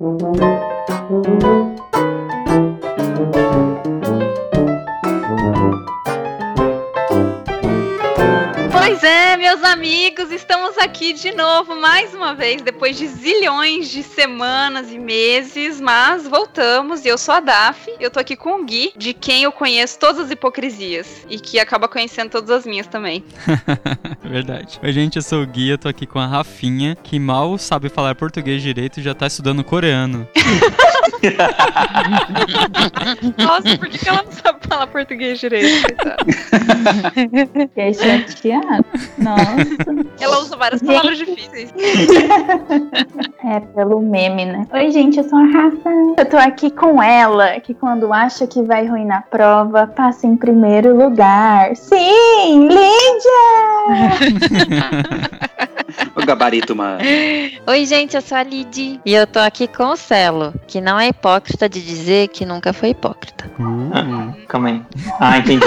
Thank you. Amigos, estamos aqui de novo, mais uma vez, depois de zilhões de semanas e meses, mas voltamos, e eu sou a Daf, eu tô aqui com o Gui, de quem eu conheço todas as hipocrisias, e que acaba conhecendo todas as minhas também. Verdade. Oi, gente, eu sou o Gui, eu tô aqui com a Rafinha, que mal sabe falar português direito e já tá estudando coreano. Nossa, por que, que ela não sabe falar português direito? coitada? Fiquei chateada. Nossa. Ela usa várias Gente. palavras difíceis. É pelo meme, né? Oi, gente, eu sou a Rafa. Eu tô aqui com ela, que quando acha que vai ruim na prova, passa em primeiro lugar. Sim, Lídia! O gabarito, mano. Oi, gente, eu sou a Lid e eu tô aqui com o Celo, que não é hipócrita de dizer que nunca foi hipócrita. Uh, Calma aí. Ah, entendi.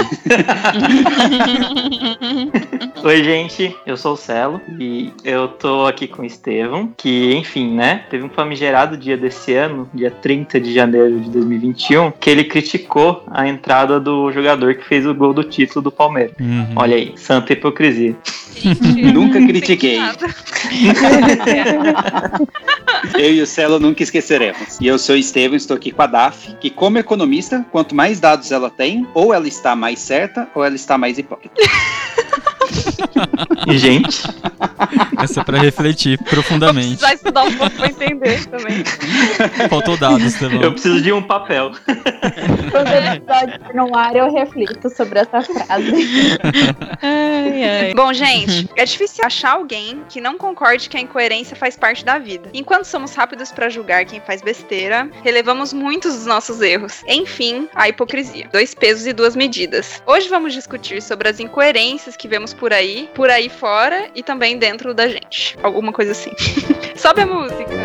Oi, gente, eu sou o Celo e eu tô aqui com o Estevão, que, enfim, né, teve um famigerado dia desse ano, dia 30 de janeiro de 2021, que ele criticou a entrada do jogador que fez o gol do título do Palmeiras. uhum. Olha aí, santa hipocrisia. Gente, Nunca critiquei. Eu e o Celo nunca esqueceremos. E eu sou o Estevam, estou aqui com a Daf, que como economista, quanto mais dados ela tem, ou ela está mais certa, ou ela está mais hipócrita. Gente, Essa é pra refletir Vou profundamente. precisar estudar um pouco pra entender também. Faltou dados, tá eu preciso de um papel. Quando o episódio no ar, eu reflito sobre essa frase. Ai, ai. Bom, gente, é difícil achar alguém que não concorde que a incoerência faz parte da vida. Enquanto somos rápidos pra julgar quem faz besteira, relevamos muitos dos nossos erros. Enfim, a hipocrisia. Dois pesos e duas medidas. Hoje vamos discutir sobre as incoerências que vemos por aí, por aí fora e também dentro da gente. Alguma coisa assim. Sobe a música.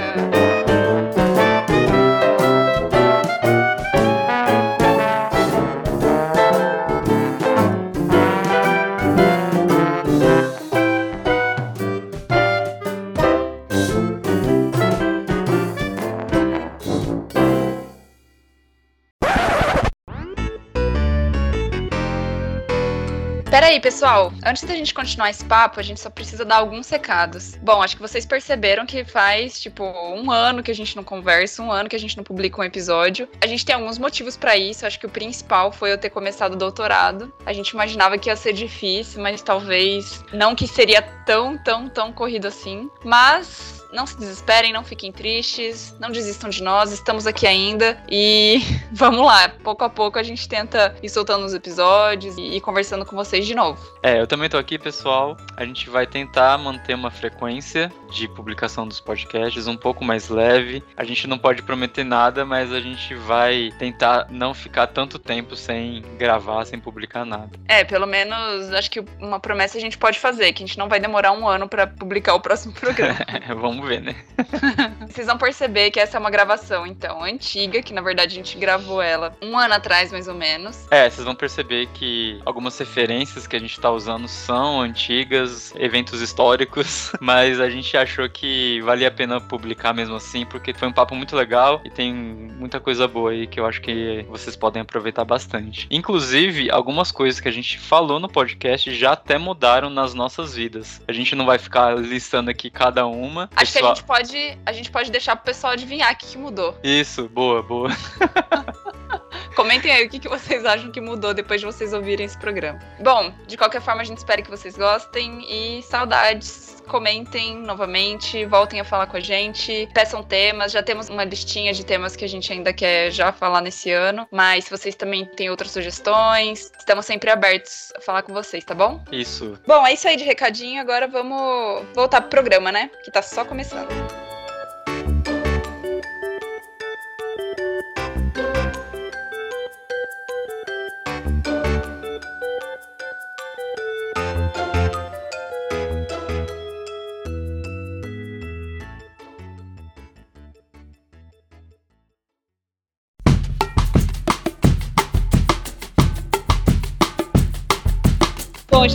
Peraí, pessoal. Antes da gente continuar esse papo, a gente só precisa dar alguns recados. Bom, acho que vocês perceberam que faz, tipo, um ano que a gente não conversa, um ano que a gente não publica um episódio. A gente tem alguns motivos pra isso. Acho que o principal foi eu ter começado o doutorado. A gente imaginava que ia ser difícil, mas talvez não que seria tão, tão, tão corrido assim. Mas não se desesperem, não fiquem tristes, não desistam de nós, estamos aqui ainda e vamos lá. Pouco a pouco a gente tenta ir soltando os episódios e ir conversando com vocês de novo. É, eu também tô aqui, pessoal. A gente vai tentar manter uma frequência de publicação dos podcasts um pouco mais leve. A gente não pode prometer nada, mas a gente vai tentar não ficar tanto tempo sem gravar, sem publicar nada. É, pelo menos acho que uma promessa a gente pode fazer, que a gente não vai demorar um ano pra publicar o próximo programa. Vamos ver, né? Vocês vão perceber que essa é uma gravação, então, antiga, que na verdade a gente gravou ela um ano atrás, mais ou menos. É, vocês vão perceber que algumas referências que a gente tá usando são antigas, eventos históricos, mas a gente achou que valia a pena publicar mesmo assim, porque foi um papo muito legal e tem muita coisa boa aí que eu acho que vocês podem aproveitar bastante. Inclusive, algumas coisas que a gente falou no podcast já até mudaram nas nossas vidas. A gente não vai ficar listando aqui cada uma. Acho que a gente pode, a gente pode deixar pro pessoal adivinhar o que, que mudou. Isso, boa, boa. Comentem aí o que, que vocês acham que mudou depois de vocês ouvirem esse programa. Bom, de qualquer forma, a gente espera que vocês gostem e saudades. Comentem novamente, voltem a falar com a gente, peçam temas. Já temos uma listinha de temas que a gente ainda quer já falar nesse ano, mas se vocês também têm outras sugestões, estamos sempre abertos a falar com vocês, tá bom? Isso. Bom, é isso aí de recadinho. Agora vamos voltar pro programa, né? Que tá só começando.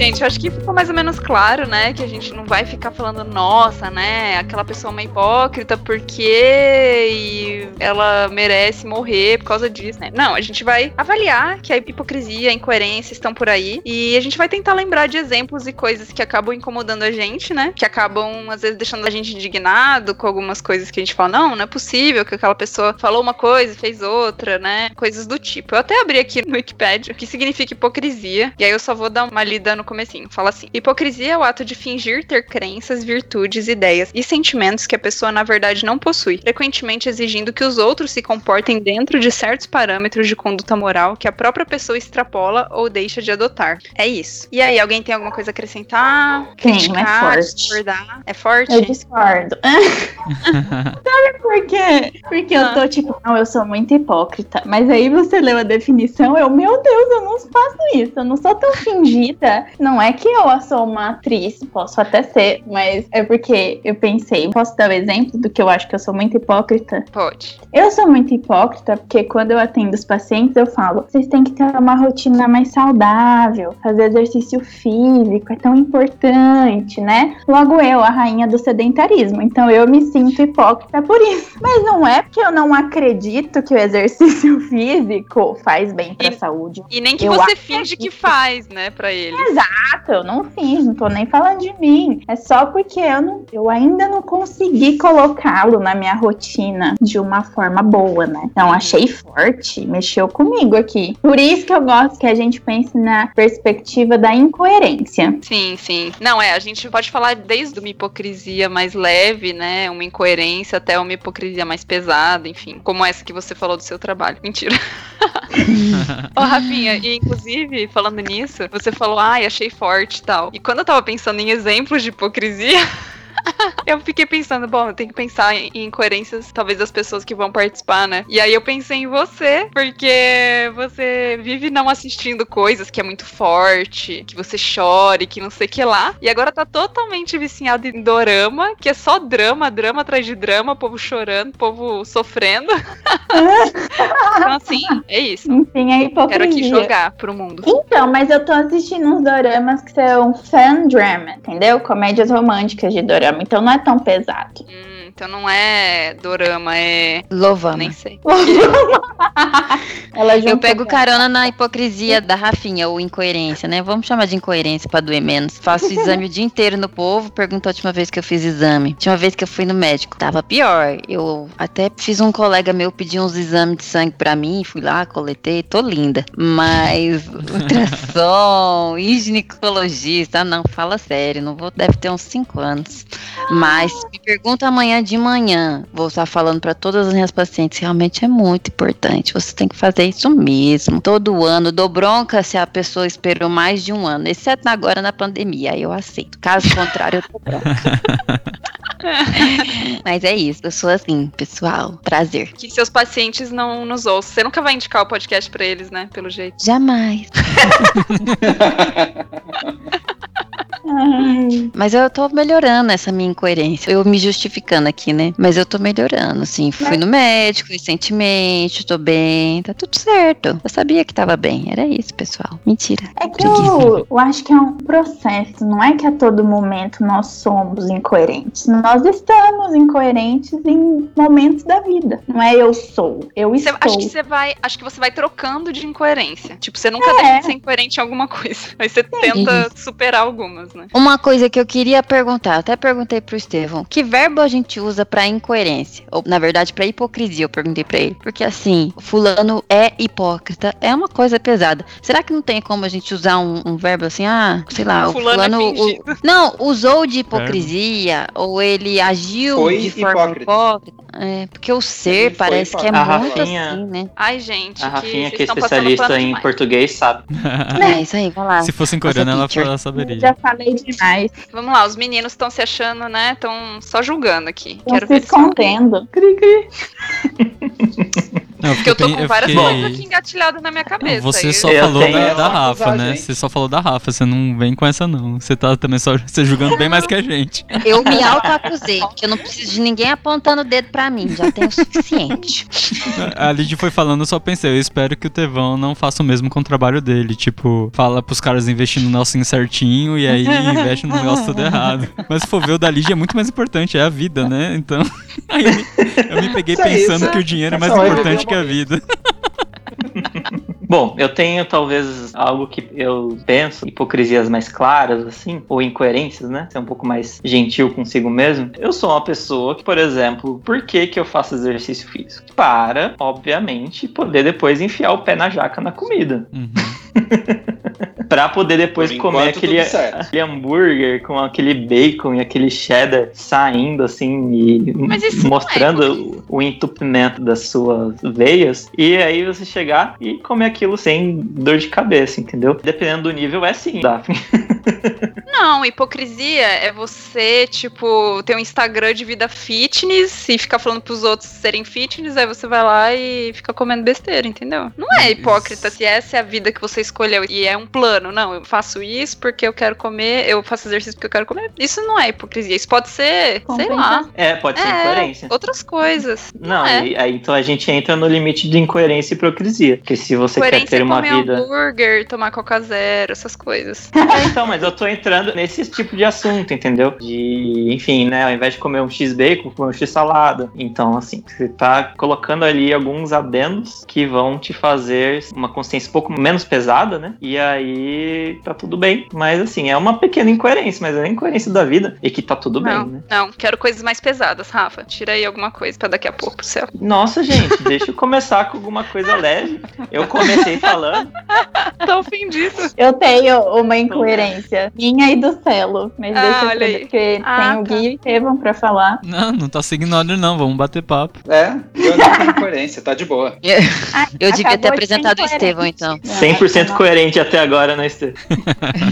Gente, acho que ficou mais ou menos claro, né? Que a gente não vai ficar falando, nossa, né? Aquela pessoa é uma hipócrita, porque. E ela merece morrer por causa disso, né? Não, a gente vai avaliar que a hipocrisia, a incoerência estão por aí e a gente vai tentar lembrar de exemplos e coisas que acabam incomodando a gente, né? Que acabam, às vezes, deixando a gente indignado com algumas coisas que a gente fala, não, não é possível que aquela pessoa falou uma coisa e fez outra, né? Coisas do tipo. Eu até abri aqui no Wikipedia o que significa hipocrisia, e aí eu só vou dar uma lida no comecinho. Fala assim: hipocrisia é o ato de fingir ter crenças, virtudes, ideias e sentimentos que a pessoa na verdade não possui, frequentemente exigindo que os outros se comportem dentro de certos parâmetros de conduta moral que a própria pessoa extrapola ou deixa de adotar. É isso. E aí, alguém tem alguma coisa a acrescentar? Criticar, é forte. discordar? É forte? Eu discordo. Sabe por quê? Porque eu tô tipo, não, eu sou muito hipócrita. Mas aí você leu a definição, eu, meu Deus, eu não faço isso. Eu não sou tão fingida. Não é que eu sou uma atriz, posso até ser, mas é porque eu pensei, posso dar o exemplo do que eu acho que eu sou muito hipócrita? Pode. Eu sou muito hipócrita porque quando eu atendo os pacientes, eu falo: vocês têm que ter uma rotina mais saudável, fazer exercício físico é tão importante, né? Logo eu, a rainha do sedentarismo. Então eu me sinto hipócrita por isso. Mas não é porque eu não acredito que o exercício físico faz bem pra E- saúde. E nem que Eu você acho finge que faz, né, pra ele. Exato, eu não fiz, não tô nem falando de mim. É só porque eu, não, eu ainda não consegui colocá-lo na minha rotina de uma forma boa, né? Então achei forte, mexeu comigo aqui. Por isso que eu gosto que a gente pense na perspectiva da incoerência. Sim, sim. Não, é, a gente pode falar desde uma hipocrisia mais leve, né? Uma incoerência até uma hipocrisia mais pesada, enfim. Como essa que você falou do seu trabalho. Mentira. Ô, Rafinha, e inclusive, falando nisso, você falou, ai, achei forte e tal. E quando eu tava pensando em exemplos de hipocrisia. Eu fiquei pensando, bom, eu tenho que pensar em incoerências, talvez, das pessoas que vão participar, né? E aí eu pensei em você, porque você vive não assistindo coisas que é muito forte, que você chore, que não sei o que lá. E agora tá totalmente viciado em dorama, que é só drama, drama atrás de drama, povo chorando, povo sofrendo. então, assim, é isso. Enfim, a hipocrisia. Quero aqui jogar pro mundo. Então, mas eu tô assistindo uns doramas que são fan drama, entendeu? Comédias românticas de dorama, então não é tão pesado. Hum, então não é dorama, é. Louvamos. Nem sei. Ela Eu pego carona na hipocrisia da Rafinha, ou incoerência, né? Vamos chamar de incoerência pra doer menos. Faço exame o dia inteiro no povo, pergunta a última vez que eu fiz exame. Última vez que eu fui no médico, tava pior. Eu até fiz um colega meu pedir uns exames de sangue pra mim, fui lá, coletei, tô linda. Mas ultrassom, ginecologista, ah, não, fala sério, não vou, deve ter uns 5 anos. Mas me pergunta amanhã de manhã, vou estar falando pra todas as minhas pacientes, realmente é muito importante, você tem que fazer isso mesmo, todo ano, dou bronca se a pessoa esperou mais de um ano, exceto agora na pandemia, aí eu aceito, caso contrário eu tô bronca. Mas é isso, eu sou assim, pessoal, prazer. Que seus pacientes não nos ouçam. Você nunca vai indicar o podcast pra eles, né? Pelo jeito. Jamais. Ai, Mas eu tô melhorando essa minha incoerência. Eu me justificando aqui, né? Mas eu tô melhorando, assim. Fui no médico recentemente, tô bem, tá tudo certo. Eu sabia que tava bem. Era isso, pessoal. Mentira. É que eu, eu acho que é um processo, não é que a todo momento nós somos incoerentes. Nós estamos incoerentes em momentos da vida. Não é eu sou, eu estou. acho que você vai. Acho que você vai trocando de incoerência. Tipo, você nunca É. deixa de ser incoerente em alguma coisa. Aí você tenta superar algumas, né? Uma coisa que eu queria perguntar, até perguntei pro Estevão, que verbo a gente usa pra incoerência? Ou, na verdade, pra hipocrisia, eu perguntei pra ele. Porque, assim, fulano é hipócrita, é uma coisa pesada. Será que não tem como a gente usar um, um verbo assim, ah, sei lá, o Fulano é fulano... o- não, usou de hipocrisia, ou ele agiu Foi de forma hipócrita. hipócrita. É, porque o ser Foi parece que é hipócrita. A muito Rafinha- assim, né? Ai, gente. A Rafinha, que que é especialista em demais. português, sabe. É, isso aí, vai lá. Se fosse em coreano, ela, ela Eu saberia. já falei demais. Vamos lá, os meninos estão se achando, né? Estão só julgando aqui. Estão Quero se ver escondendo. Cri, cri. Não, Porque eu tô com várias fiquei- coisas aqui engatilhadas na minha cabeça. Você aí- só Eu falou da, da Rafa, né? Você só falou da Rafa, você não vem com essa não. Você tá também só você julgando bem mais que a gente. Eu me autoacusei, porque eu não preciso de ninguém apontando o dedo pra mim, já tenho o suficiente. A Lid foi falando, eu só pensei, eu espero que o Tevão não faça o mesmo com o trabalho dele. Tipo, fala pros caras investir no Nelson certinho e aí investe no negócio tudo errado. Mas se for ver, o da Lid é muito mais importante, é a vida, né? Então, aí peguei Isso é pensando isso. que o dinheiro é mais importante que a vida. Bom, eu tenho talvez algo que eu penso, hipocrisias mais claras, assim, ou incoerências, né? Ser um pouco mais gentil consigo mesmo. Eu sou uma pessoa que, por exemplo, por que, que eu faço exercício físico? Para, obviamente, poder depois enfiar o pé na jaca na comida. Uhum. Pra poder depois Por comer enquanto, aquele, aquele hambúrguer com aquele bacon e aquele cheddar saindo assim e é mostrando o, o entupimento das suas veias. E aí você chegar e comer aquilo sem dor de cabeça, entendeu? Dependendo do nível, é sim, Daphne. Não, hipocrisia é você, tipo, ter um Instagram de vida fitness e ficar falando pros outros serem fitness, aí você vai lá e fica comendo besteira, entendeu? Não é hipócrita se essa é a vida que você escolheu e é um plano. Não, eu faço isso porque eu quero comer, eu faço exercício porque eu quero comer. Isso não é hipocrisia. Isso pode ser, sei lá, É, pode ser É, incoerência. outras coisas. Não, é. e- aí então a gente entra no limite de incoerência e hipocrisia. Porque se você quer ter é uma comer vida. hambúrguer, tomar coca zero, essas coisas. É, então, mas eu tô entrando nesse tipo de assunto, entendeu? De, enfim, né, ao invés de comer um X-bacon, comer um X-salada. Então, assim, você tá colocando ali alguns adendos que vão te fazer uma consciência um pouco menos pesada, né? E aí tá tudo bem. Mas, assim, é uma pequena incoerência, mas é a incoerência da vida e que tá tudo não, bem, né? não, quero coisas mais pesadas, Rafa. Tira aí alguma coisa pra daqui a pouco pro céu. Nossa, gente, deixa eu começar com alguma coisa leve. Eu comecei falando. Tô ofendido. Eu tenho uma incoerência minha do Celo, mas Ah, deixa olha eu porque Ah, tem o tá. Gui e o Estevam pra falar. Não, não tá seguindo ordem não, vamos bater papo. É, eu não tenho coerência, tá de boa. Ah, Eu devia ter apresentado o. Estevão, então. Não, 100% não. coerente até agora, né, Estê?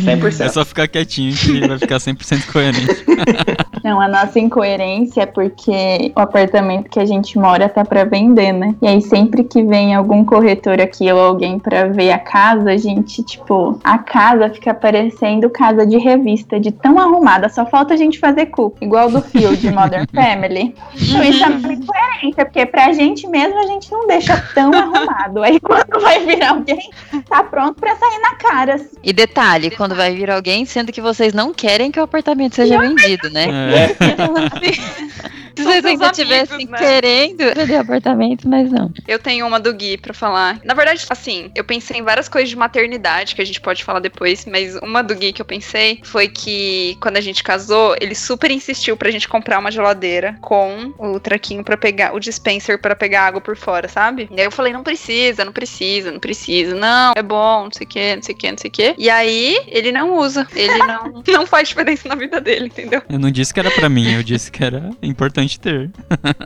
100%. É só ficar quietinho que ele vai ficar 100% coerente. Não, a nossa incoerência é porque o apartamento que a gente mora tá pra vender, né? E aí sempre que vem algum corretor aqui ou alguém pra ver a casa, a gente, tipo, a casa fica parecendo casa de revista, de tão arrumada. Só falta a gente fazer cu, igual do Phil de Modern Family. Então isso é uma incoerência, porque pra gente mesmo a gente não deixa tão arrumado. Aí quando vai vir alguém, tá pronto pra sair na cara. E detalhe, quando vai vir alguém, sendo que vocês não querem que o apartamento seja vendido, né? É, Se vocês ainda estivessem né? querendo vender apartamento, mas não. Eu tenho uma do Gui pra falar. Na verdade, assim, eu pensei em várias coisas de maternidade que a gente pode falar depois, mas uma do Gui que eu pensei foi que quando a gente casou, ele super insistiu pra gente comprar uma geladeira com o traquinho pra pegar, o dispenser pra pegar água por fora, sabe? E aí eu falei, não precisa, não precisa, não precisa, não, é bom, não sei o que, não sei o que, não sei o que. E aí ele não usa, ele não, não faz diferença na vida dele, entendeu? eu não disse que era pra mim, eu disse que era importante ter.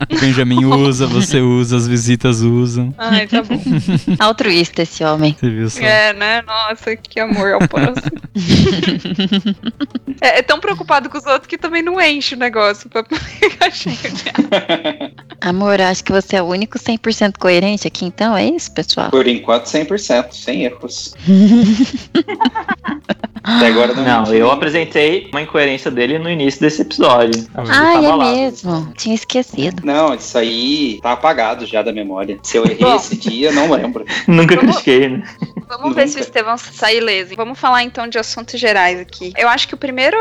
O Benjamin usa, você usa, as visitas usam. Ai, tá bom. Altruísta esse homem. Você viu só? É, né? Nossa, que amor ao próximo. é, é tão preocupado com os outros que também não enche o negócio pra ficar cheio de. Amor, acho que você é o único 100% coerente aqui, então é isso, pessoal? Por enquanto, 100%, sem erros. Até agora não Não, eu apresentei uma incoerência dele no início desse episódio. Ah, é lá. mesmo. Tinha esquecido. Não, isso aí tá apagado já da memória. Se eu errei Bom. esse dia, não lembro. Nunca critiquei, né? Vamos ver se o Nunca. Estevão sai ileso. Vamos falar então de assuntos gerais aqui. Eu acho que o primeiro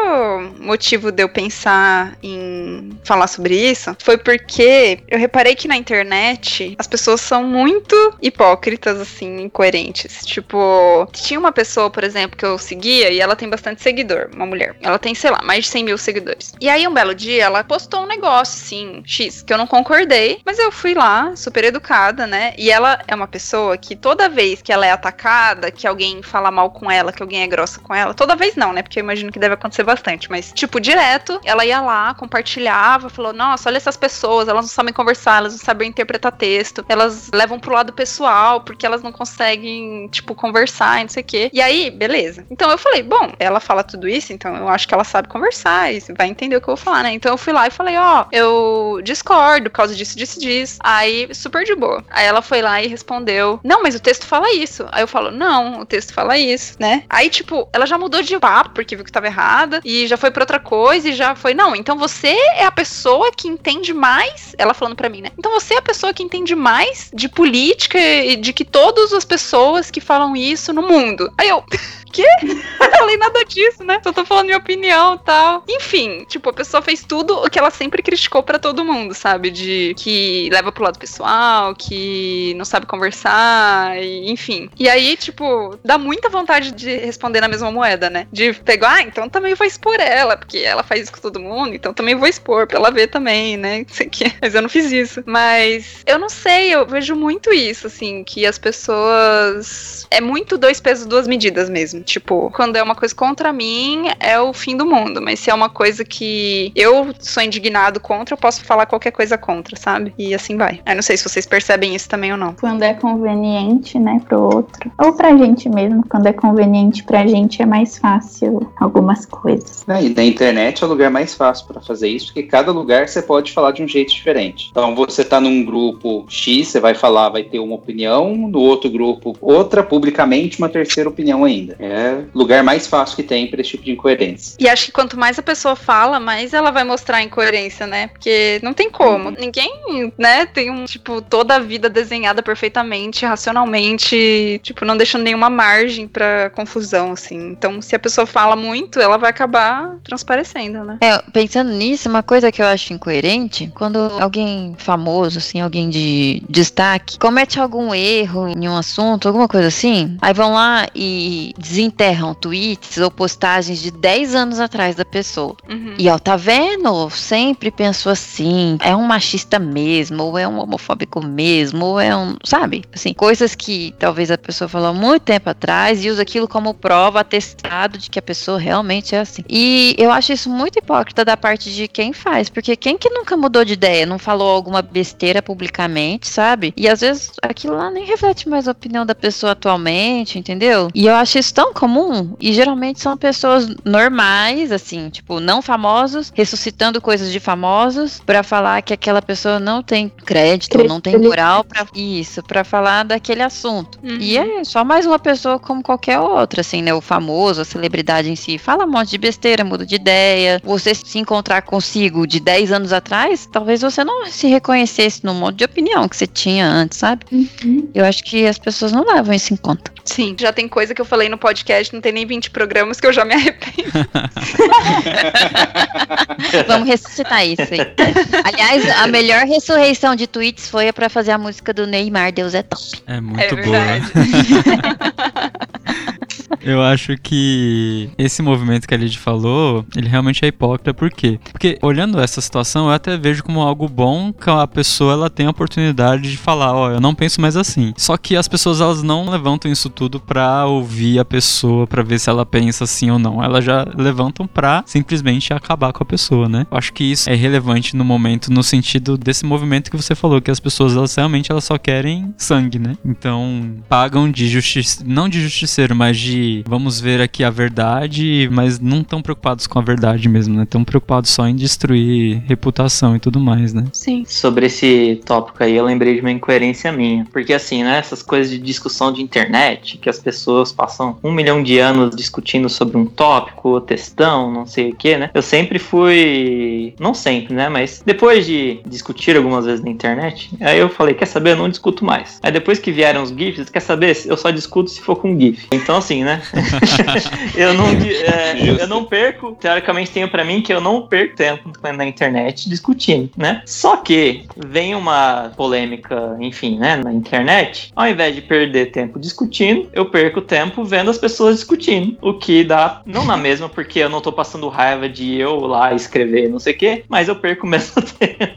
motivo de eu pensar em falar sobre isso foi porque eu reparei que na internet as pessoas são muito hipócritas, assim, incoerentes. Tipo, tinha uma pessoa, por exemplo, que eu seguia e ela tem bastante seguidor, uma mulher. Ela tem, sei lá, mais de 100 mil seguidores. E aí, um belo dia, ela postou um negócio, assim, X, que eu não concordei, mas eu fui lá, super educada, né? E ela é uma pessoa que toda vez que ela é atacada, que alguém fala mal com ela, que alguém é grossa com ela. Toda vez não, né? Porque eu imagino que deve acontecer bastante. Mas, tipo, direto, ela ia lá, compartilhava, falou: Nossa, olha essas pessoas, elas não sabem conversar, elas não sabem interpretar texto, elas levam pro lado pessoal, porque elas não conseguem, tipo, conversar não sei o quê. E aí, beleza. Então eu falei: Bom, ela fala tudo isso, então eu acho que ela sabe conversar e vai entender o que eu vou falar, né? Então eu fui lá e falei: Ó, oh, eu discordo por causa disso, disso, disso. Aí, super de boa. Aí ela foi lá e respondeu: Não, mas o texto fala isso. Aí eu falo: Não, o texto fala isso, né? Aí, tipo, ela já mudou de papo porque viu que tava errada e já foi pra outra coisa e já foi: Não, então você é a pessoa que entende mais. Ela falando pra mim, né? Então você é a pessoa que entende mais de política e de que todas as pessoas que falam isso no mundo. Aí eu. quê? Não falei nada disso, né? Só tô falando minha opinião tal. Enfim, tipo, a pessoa fez tudo o que ela sempre criticou para todo mundo, sabe? De que leva pro lado pessoal, que não sabe conversar, e, enfim. E aí, tipo, dá muita vontade de responder na mesma moeda, né? De pegar, ah, então também vou expor ela, porque ela faz isso com todo mundo, então também vou expor pra ela ver também, né? Sei. Mas eu não fiz isso. Mas eu não sei, eu vejo muito isso, assim, que as pessoas. É muito dois pesos, duas medidas mesmo. Tipo, quando é uma coisa contra mim, é o fim do mundo. Mas se é uma coisa que eu sou indignado contra, eu posso falar qualquer coisa contra, sabe? E assim vai. Eu não sei se vocês percebem isso também ou não. Quando é conveniente, né, pro outro. Ou pra gente mesmo, quando é conveniente pra gente, é mais fácil algumas coisas. É, e na internet é o lugar mais fácil para fazer isso, porque cada lugar você pode falar de um jeito diferente. Então você tá num grupo X, você vai falar, vai ter uma opinião, no outro grupo outra, publicamente uma terceira opinião ainda. É é lugar mais fácil que tem para esse tipo de incoerência. E acho que quanto mais a pessoa fala, mais ela vai mostrar a incoerência, né? Porque não tem como. Uhum. Ninguém, né, tem um, tipo, toda a vida desenhada perfeitamente, racionalmente, tipo, não deixando nenhuma margem para confusão, assim. Então, se a pessoa fala muito, ela vai acabar transparecendo, né? É, pensando nisso, uma coisa que eu acho incoerente, quando alguém famoso, assim, alguém de destaque, comete algum erro em um assunto, alguma coisa assim, aí vão lá e dizem enterram tweets ou postagens de 10 anos atrás da pessoa. Uhum. E ó, tá vendo? Sempre pensou assim, é um machista mesmo, ou é um homofóbico mesmo, ou é um, sabe? Assim, coisas que talvez a pessoa falou há muito tempo atrás e usa aquilo como prova, atestado de que a pessoa realmente é assim. E eu acho isso muito hipócrita da parte de quem faz, porque quem que nunca mudou de ideia, não falou alguma besteira publicamente, sabe? E às vezes aquilo lá nem reflete mais a opinião da pessoa atualmente, entendeu? E eu acho isso tão comum e geralmente são pessoas normais, assim, tipo, não famosos, ressuscitando coisas de famosos para falar que aquela pessoa não tem crédito, não tem moral para isso, para falar daquele assunto. Uhum. E é só mais uma pessoa como qualquer outra, assim, né? O famoso, a celebridade em si, fala um monte de besteira, muda de ideia. Você se encontrar consigo de 10 anos atrás, talvez você não se reconhecesse no monte de opinião que você tinha antes, sabe? Uhum. Eu acho que as pessoas não levam isso em conta. Sim, já tem coisa que eu falei no podcast, não tem nem 20 programas que eu já me arrependo. Vamos ressuscitar isso aí. Aliás, a melhor ressurreição de tweets foi para fazer a música do Neymar, Deus é top. É muito é boa. Eu acho que esse movimento que a Lid falou, ele realmente é hipócrita. Por quê? Porque olhando essa situação, eu até vejo como algo bom que a pessoa ela tem a oportunidade de falar, ó, oh, eu não penso mais assim. Só que as pessoas elas não levantam isso tudo pra ouvir a pessoa, pra ver se ela pensa assim ou não. Elas já levantam pra simplesmente acabar com a pessoa, né? Eu acho que isso é relevante no momento, no sentido desse movimento que você falou, que as pessoas elas realmente elas só querem sangue, né? Então pagam de justiça, não de justiceiro, mas de vamos ver aqui a verdade, mas não tão preocupados com a verdade mesmo, né? Tão preocupados só em destruir reputação e tudo mais, né? Sim. Sobre esse tópico aí, eu lembrei de uma incoerência minha. Porque assim, né? Essas coisas de discussão de internet, que as pessoas passam um milhão de anos discutindo sobre um tópico, textão, não sei o que, né? Eu sempre fui. Não sempre, né? Mas depois de discutir algumas vezes na internet, aí eu falei, quer saber? Eu não discuto mais. Aí depois que vieram os GIFs, quer saber? Eu só discuto se for com GIF. Então, assim, né? eu, não, é, eu não perco, teoricamente tenho pra mim que eu não perco tempo na internet discutindo, né? Só que vem uma polêmica, enfim, né, na internet, ao invés de perder tempo discutindo, eu perco tempo vendo as pessoas discutindo, o que dá, não na mesma, porque eu não tô passando raiva de eu lá escrever não sei o quê, mas eu perco o mesmo tempo.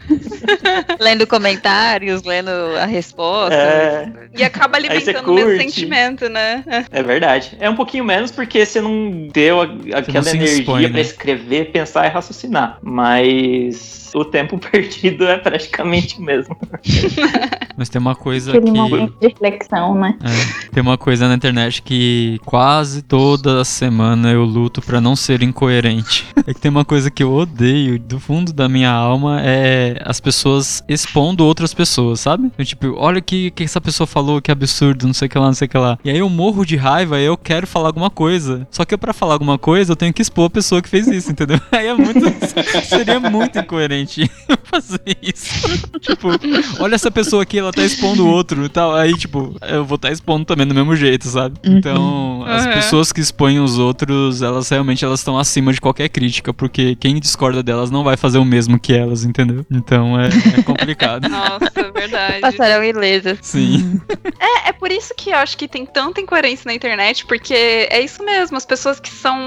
Lendo comentários, lendo a resposta. É, E acaba alimentando o mesmo sentimento, né? é verdade. É um pouquinho menos porque você não deu aquela se energia pra né? escrever, pensar e raciocinar. Mas o tempo perdido é praticamente o mesmo. Mas tem uma coisa Aquele que. momento de reflexão, né? É, tem uma coisa na internet que quase toda semana eu luto pra não ser incoerente. É que tem uma coisa que eu odeio do fundo da minha alma é as pessoas expondo outras pessoas, sabe? Então, tipo, olha o que, que essa pessoa falou, que absurdo, não sei o que lá, não sei o que lá. E aí eu morro de raiva e eu quero falar alguma coisa. Só que pra falar alguma coisa eu tenho que expor a pessoa que fez isso, entendeu? Aí é muito. seria muito incoerente fazer isso. tipo, olha essa pessoa aqui, ela tá expondo o outro e tal. Aí, tipo, eu vou estar expondo também do mesmo jeito, sabe? Então, as Uhum. pessoas que expõem os outros, elas realmente elas estão acima de qualquer crítica, porque quem discorda delas não vai fazer o mesmo que elas, entendeu? Então é, é complicado. Nossa, verdade. Passarão ilesas. Sim. É, é por isso que eu acho que tem tanta incoerência na internet, porque é isso mesmo, as pessoas que são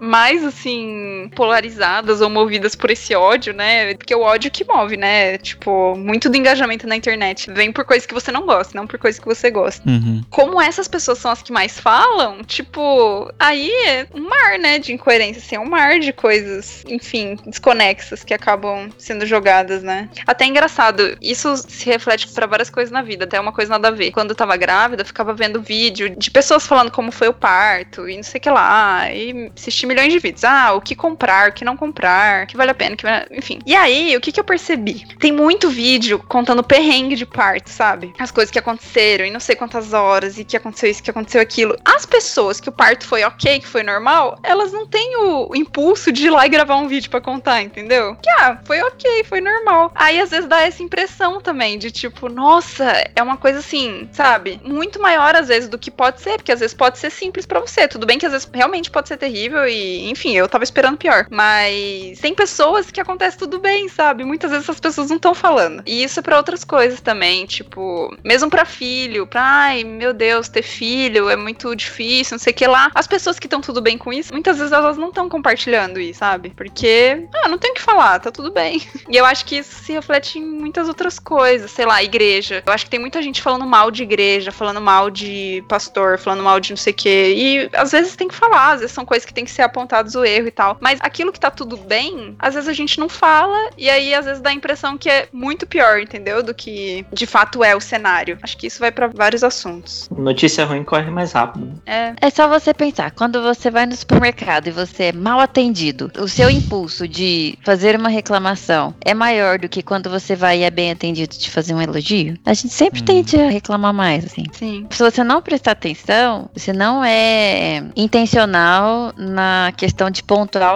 mais, assim, polarizadas ou movidas por esse ódio, né? Porque o ódio que move, né? Tipo, muito do engajamento na internet vem por coisas que você não gosta, não por coisas que você gosta. Uhum. Como essas pessoas são as que mais falam, tipo, aí é um mar, né, de incoerência, assim, é um mar de coisas, enfim, desconexas que acabam sendo jogadas, né? Até é engraçado, isso se reflete pra várias coisas na vida, até uma coisa nada a ver. Quando eu tava grávida, eu ficava vendo vídeo de pessoas falando como foi o parto e não sei o que lá, e assisti milhões de vídeos. Ah, o que comprar, o que não comprar, o que vale a pena, o que vale... enfim. E aí, o que que eu percebi? Tem muito vídeo contando perrengue de parto, sabe? As coisas que aconteceram e não sei quantas horas e que aconteceu isso, que aconteceu aquilo. As pessoas que o parto foi ok, que foi normal, elas não têm o, impulso de ir lá e gravar um vídeo pra contar, entendeu? Que ah, foi ok, foi normal. Aí às vezes dá essa impressão também de tipo, nossa, é uma coisa assim, sabe? Muito maior às vezes do que pode ser, porque às vezes pode ser simples pra você. Tudo bem que às vezes realmente pode ser terrível e, enfim, eu tava esperando pior. Mas tem pessoas que acontece tudo bem, sabe? Muitas vezes essas pessoas não estão falando. E isso é pra outras coisas também, tipo, mesmo pra filho, pra ai, meu Deus, ter filho é muito difícil, não sei o que lá. As pessoas que estão tudo bem com isso, muitas vezes elas não estão compartilhando isso, sabe? Porque, ah, não tem o que falar, tá tudo bem. E eu acho que isso se reflete em muitas outras coisas, sei lá, igreja. Eu acho que tem muita gente falando mal de igreja, falando mal de pastor, falando mal de não sei o quê. E às vezes tem que falar, às vezes são coisas que tem que ser apontados o erro e tal. Mas aquilo que tá tudo bem, às vezes a gente não fala, e aí às vezes dá a impressão que é muito pior, entendeu? Do que de fato é o cenário. Acho que isso vai pra vários assuntos. Notícia ruim corre mais rápido. É. É só você pensar, quando você vai no supermercado e você é mal atendido, o seu impulso de fazer uma reclamação é maior do que quando você vai e é bem atendido de fazer um elogio? A gente sempre Hum. tende a reclamar mais, assim. Sim. Se você não prestar atenção, você não é intencional na questão de pontuar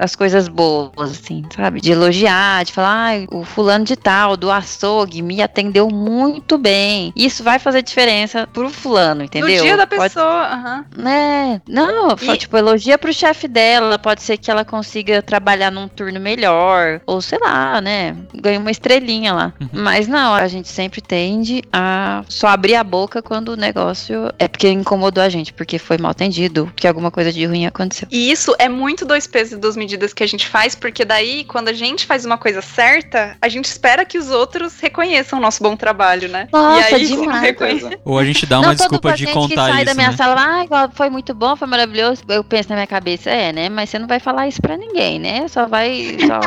as coisas boas, assim, sabe? De elogiar, de falar, ah, o fulano de tal, do açougue, me atendeu muito bem. Isso vai fazer diferença pro fulano, entendeu? No dia da Pode- pessoa, aham. né? Não, E- tipo, elogia pro chefe dela. Pode ser que ela consiga trabalhar num turno melhor. Ou sei lá, né? Ganha uma estrelinha lá. Uhum. Mas não, a gente sempre tende a só abrir a boca quando o negócio é porque incomodou a gente, porque foi mal atendido, porque alguma coisa de ruim aconteceu. E isso é muito dois pesos e duas medidas que a gente faz, porque daí, quando a gente faz uma coisa certa, a gente espera que os outros reconheçam o nosso bom trabalho, né? Nossa, e aí, demais. Ou a gente dá uma não, desculpa de contar que sai da isso, minha né? sala, ah, foi muito bom, foi maravilhoso. Eu penso na minha cabeça, é, né? Mas você não vai falar isso pra ninguém, né? Só vai. Só,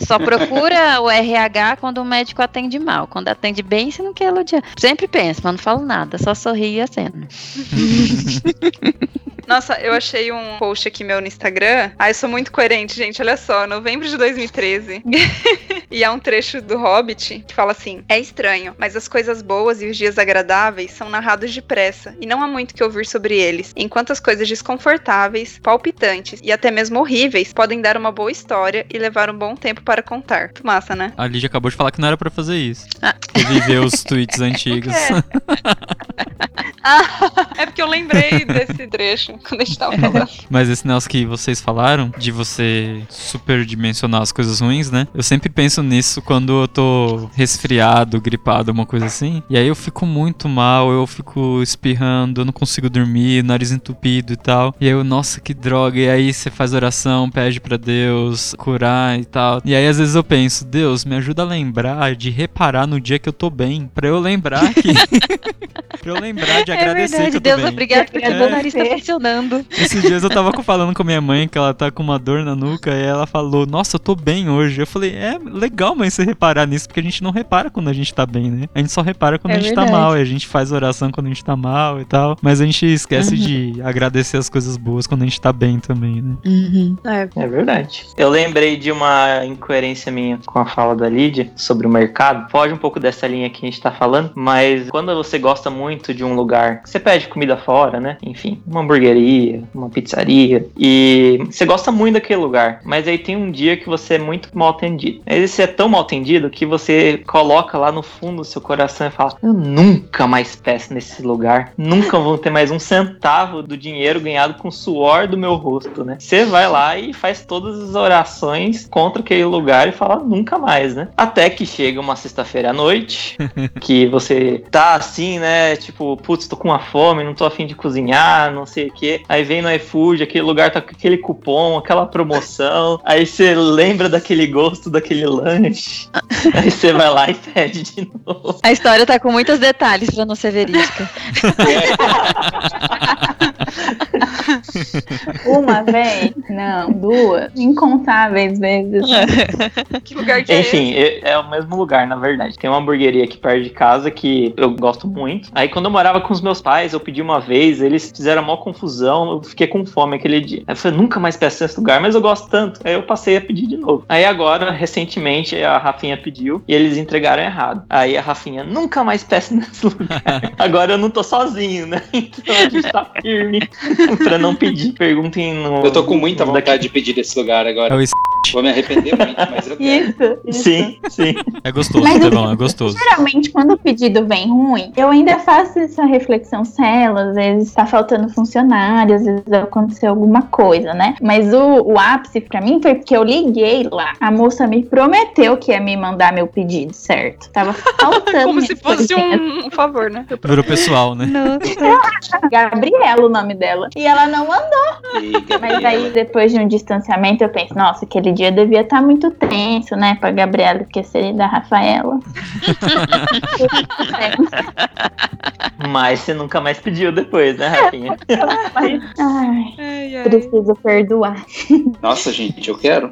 só procura o RH quando o médico atende mal. Quando atende bem, você não quer elogiar. Sempre penso, mas não falo nada, só sorri e aceno. Nossa, eu achei um post aqui meu no Instagram. Ah, eu sou muito coerente, gente. Olha só, novembro de 2013. e há um trecho do Hobbit que fala assim: É estranho, mas as coisas boas e os dias agradáveis são narrados depressa, e não há muito que ouvir sobre eles. Enquanto as coisas desconfortáveis, palpitantes e até mesmo horríveis podem dar uma boa história e levar um bom tempo para contar. Muito massa, né? A Lídia acabou de falar que não era pra fazer isso. Ah. Reviver os tweets antigos. É. É porque eu lembrei desse trecho quando a gente tava falando. Mas esse negócio que vocês falaram, de você superdimensionar as coisas ruins, né? Eu sempre penso nisso quando eu tô resfriado, gripado, uma coisa assim. E aí eu fico muito mal, eu fico espirrando, eu não consigo dormir, nariz entupido e tal. E aí eu, nossa, que droga. E aí você faz oração, pede pra Deus curar e tal. E aí às vezes eu penso, Deus, me ajuda a lembrar de reparar no dia que eu tô bem. Pra eu lembrar que. pra eu lembrar de agradecer é verdade, Deus, bem. obrigado, porque É. meu nariz tá funcionando. Esses dias eu tava falando com minha mãe que ela tá com uma dor na nuca e ela falou, nossa, eu tô bem hoje. Eu falei, é legal, mas você reparar nisso, porque a gente não repara quando a gente tá bem, né? A gente só repara quando É a gente verdade. tá mal, e a gente faz oração quando a gente tá mal e tal. Mas a gente esquece Uhum. de agradecer as coisas boas quando a gente tá bem também, né? É verdade. Eu lembrei de uma incoerência minha com a fala da Lídia sobre o mercado. Foge um pouco dessa linha que a gente tá falando, mas quando você gosta muito de um lugar, você pede comida fora, né? Enfim, uma hamburgueria, uma pizzaria, e você gosta muito daquele lugar, mas aí tem um dia que você é muito mal atendido. Aí você é tão mal atendido que você coloca lá no fundo do seu coração e fala: Eu nunca mais peço nesse lugar, nunca vou ter mais um centavo do dinheiro ganhado com o suor do meu rosto, né? Você vai lá e faz todas as orações contra aquele lugar e fala nunca mais, né? Até que chega uma sexta-feira à noite, que você tá assim, né? Tipo, putz, tô com uma fome, não tô afim de cozinhar, não sei o quê. Aí vem no iFood, aquele lugar tá com aquele cupom, aquela promoção. Aí você lembra daquele gosto daquele lanche. Aí você vai lá e pede de novo. A história tá com muitos detalhes pra não ser verídica. Uma vez, não, duas, incontáveis vezes. Que lugar que é esse? Enfim, é, é o mesmo lugar, na verdade. Tem uma hamburgueria aqui perto de casa que eu gosto muito. Aí quando eu morava com os meus pais, eu pedi uma vez, eles fizeram uma confusão, eu fiquei com fome aquele dia. Aí eu falei, nunca mais peço nesse lugar, mas eu gosto tanto. Aí eu passei a pedir de novo. Aí agora, recentemente, a Rafinha pediu e eles entregaram errado. Aí a Rafinha, nunca mais peço nesse lugar. agora eu não tô sozinho, né? Então a gente tá firme pra não pedir. Perguntem no. Eu tô com muita vontade de pedir desse lugar É agora. o es- Vou me arrepender muito, mas eu quero. Isso, isso. Sim, sim. É gostoso, Mas Estevão, é gostoso. Geralmente, quando o pedido vem ruim, eu ainda faço essa reflexão cela, às vezes tá faltando funcionário, às vezes aconteceu alguma coisa, né? Mas o, o ápice pra mim foi porque eu liguei lá. A moça me prometeu que ia me mandar meu pedido, certo? Tava faltando. Como se fosse um, um favor, né? Virou pessoal, né? Gabriela, o nome dela. E ela não mandou. E, Mas Gabriela, aí, depois de um distanciamento, eu penso, nossa, aquele dia devia estar muito tenso, né? Pra Gabriela esquecer da Rafaela. Mas você nunca mais pediu depois, né, Rafinha? Ai, Ai, ai. preciso perdoar. Nossa, gente, eu quero.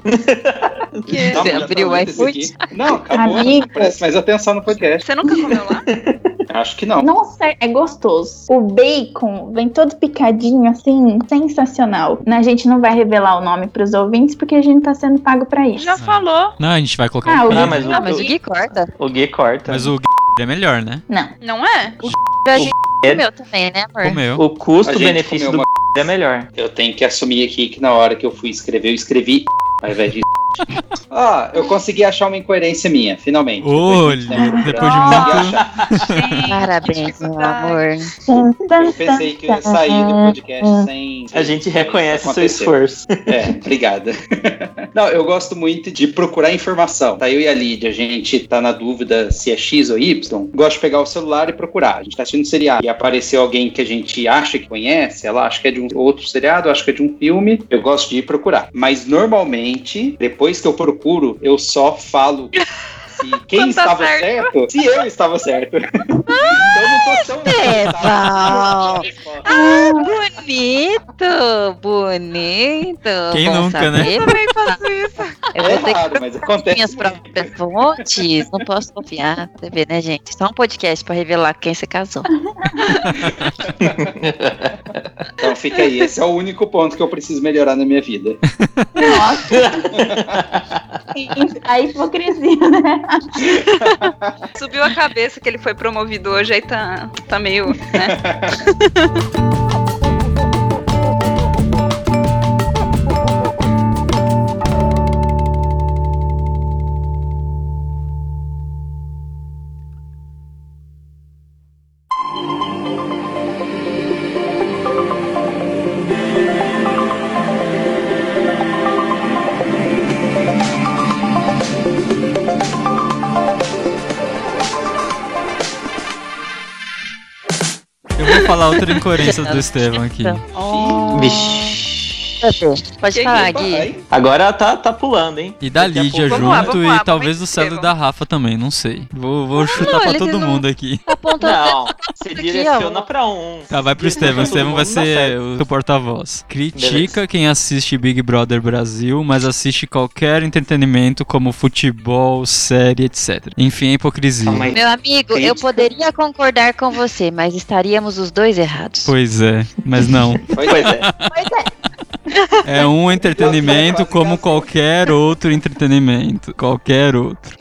Que- Não, Você tá abriu o iFood? Não, acabou. Amigo. Mais atenção no podcast. Você nunca comeu lá? Acho que não. Nossa, é gostoso. O bacon vem todo picadinho, assim, sensacional. A gente não vai revelar o nome pros ouvintes porque a gente tá sendo pago pra isso. Já falou. Não, a gente vai colocar Ah, o pi, Ah, mas Ah, o, mas o Gui corta. o Gui corta. mas o é melhor, né? Não. Não é? A gente É. comeu também, né, amor? Comeu. O custo-benefício do comeu é melhor. Eu tenho que assumir aqui que na hora que eu fui escrever, eu escrevi ao invés de. Ah, eu consegui achar uma incoerência minha, finalmente. Olha, Depois de muito depois de. Parabéns, meu amor. Eu pensei que eu ia sair do podcast sem. A gente reconhece seu esforço. É, obrigada. Não, eu gosto muito de procurar informação. Tá eu e a Lídia, a gente tá na dúvida se é X ou Y. Gosto de pegar o celular e procurar. A gente tá assistindo seriado e apareceu alguém que a gente acha que conhece, ela acha que é de um outro seriado, acha que é de um filme. Eu gosto de ir procurar. Mas normalmente, depois que eu procuro, eu só falo. Se quem tá estava certo. certo. se eu estava certo. então eu não tô tão Estevão. Ah, bonito! Bonito! Quem Bom nunca, né? saber. Eu também faço isso. Eu É vou ter que errado, mas acontece. minhas próprias fontes. Não posso confiar. Você vê, né, gente? Só um podcast pra revelar quem se casou. Então fica aí. Esse é o único ponto que eu preciso melhorar na minha vida. Nossa. a hipocrisia, né? Subiu a cabeça que ele foi promovido hoje, aí tá, tá meio, né? outra incoerência do Estevam aqui. Oh. Pode falar, Gui. Agora tá, tá pulando, hein? E da Lídia pouco- Vamos lá, junto vamos lá, e talvez do Celo e da Rafa também, não sei. Vou, vou chutar pra eles todo não- mundo aqui. Apontando Não, você aqui, direciona ó. pra um. Tá, vai pro Estevam. Estevam vai ser o seu porta-voz. Critica Beleza. quem assiste Big Brother Brasil, mas assiste qualquer entretenimento como futebol, série, etc. Enfim, é hipocrisia. Calma aí. Meu amigo, eu poderia concordar com você, mas estaríamos os dois errados. Pois é, mas não. Pois é. Pois é. É um entretenimento como qualquer outro entretenimento. Qualquer outro.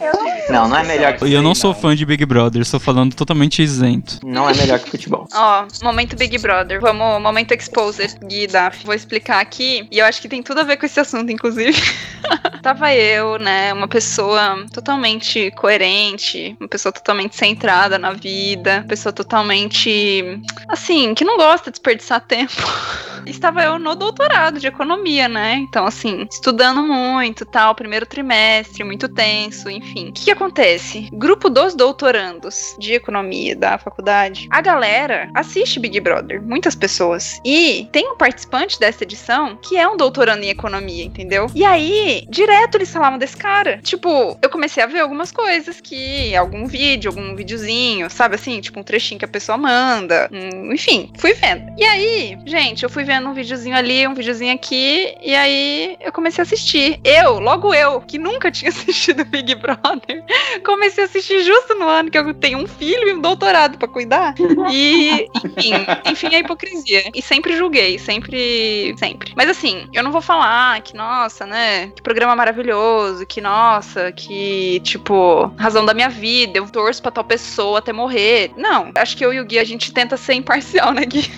Não, não é melhor que E eu não sou fã de Big Brother, estou falando totalmente isento. Não é melhor que futebol. Ó, momento Big Brother. Vamos, momento Exposed, Gui e Daf. Vou explicar aqui. E eu acho que tem tudo a ver com esse assunto, inclusive. Tava eu, né, uma pessoa totalmente coerente, uma pessoa totalmente centrada na vida, uma pessoa totalmente, assim, que não gosta de desperdiçar tempo. Estava eu no doutorado de economia, né? Então, assim, estudando muito, tal, primeiro trimestre, muito tenso, enfim. O que, que acontece? Grupo dos doutorandos de economia da faculdade, a galera assiste Big Brother, muitas pessoas. E tem um participante dessa edição que é um doutorando em economia, entendeu? E aí, direto eles falavam desse cara. Tipo, eu comecei a ver algumas coisas que, algum vídeo, algum videozinho, sabe assim, tipo um trechinho que a pessoa manda, um- enfim, fui vendo. E aí, gente, eu fui vendo um videozinho ali, um videozinho aqui, e aí eu comecei a assistir. Eu, logo eu, que nunca tinha assistido Big Brother, comecei a assistir justo no ano que eu tenho um filho e um doutorado pra cuidar. E, enfim, enfim, a hipocrisia. E sempre julguei, sempre, sempre. Mas assim, eu não vou falar que, nossa, né, que programa maravilhoso, que, nossa, que, tipo, razão da minha vida, eu torço pra tal pessoa até morrer. Não, acho que eu e o Gui, a gente tenta ser imparcial, né, Gui?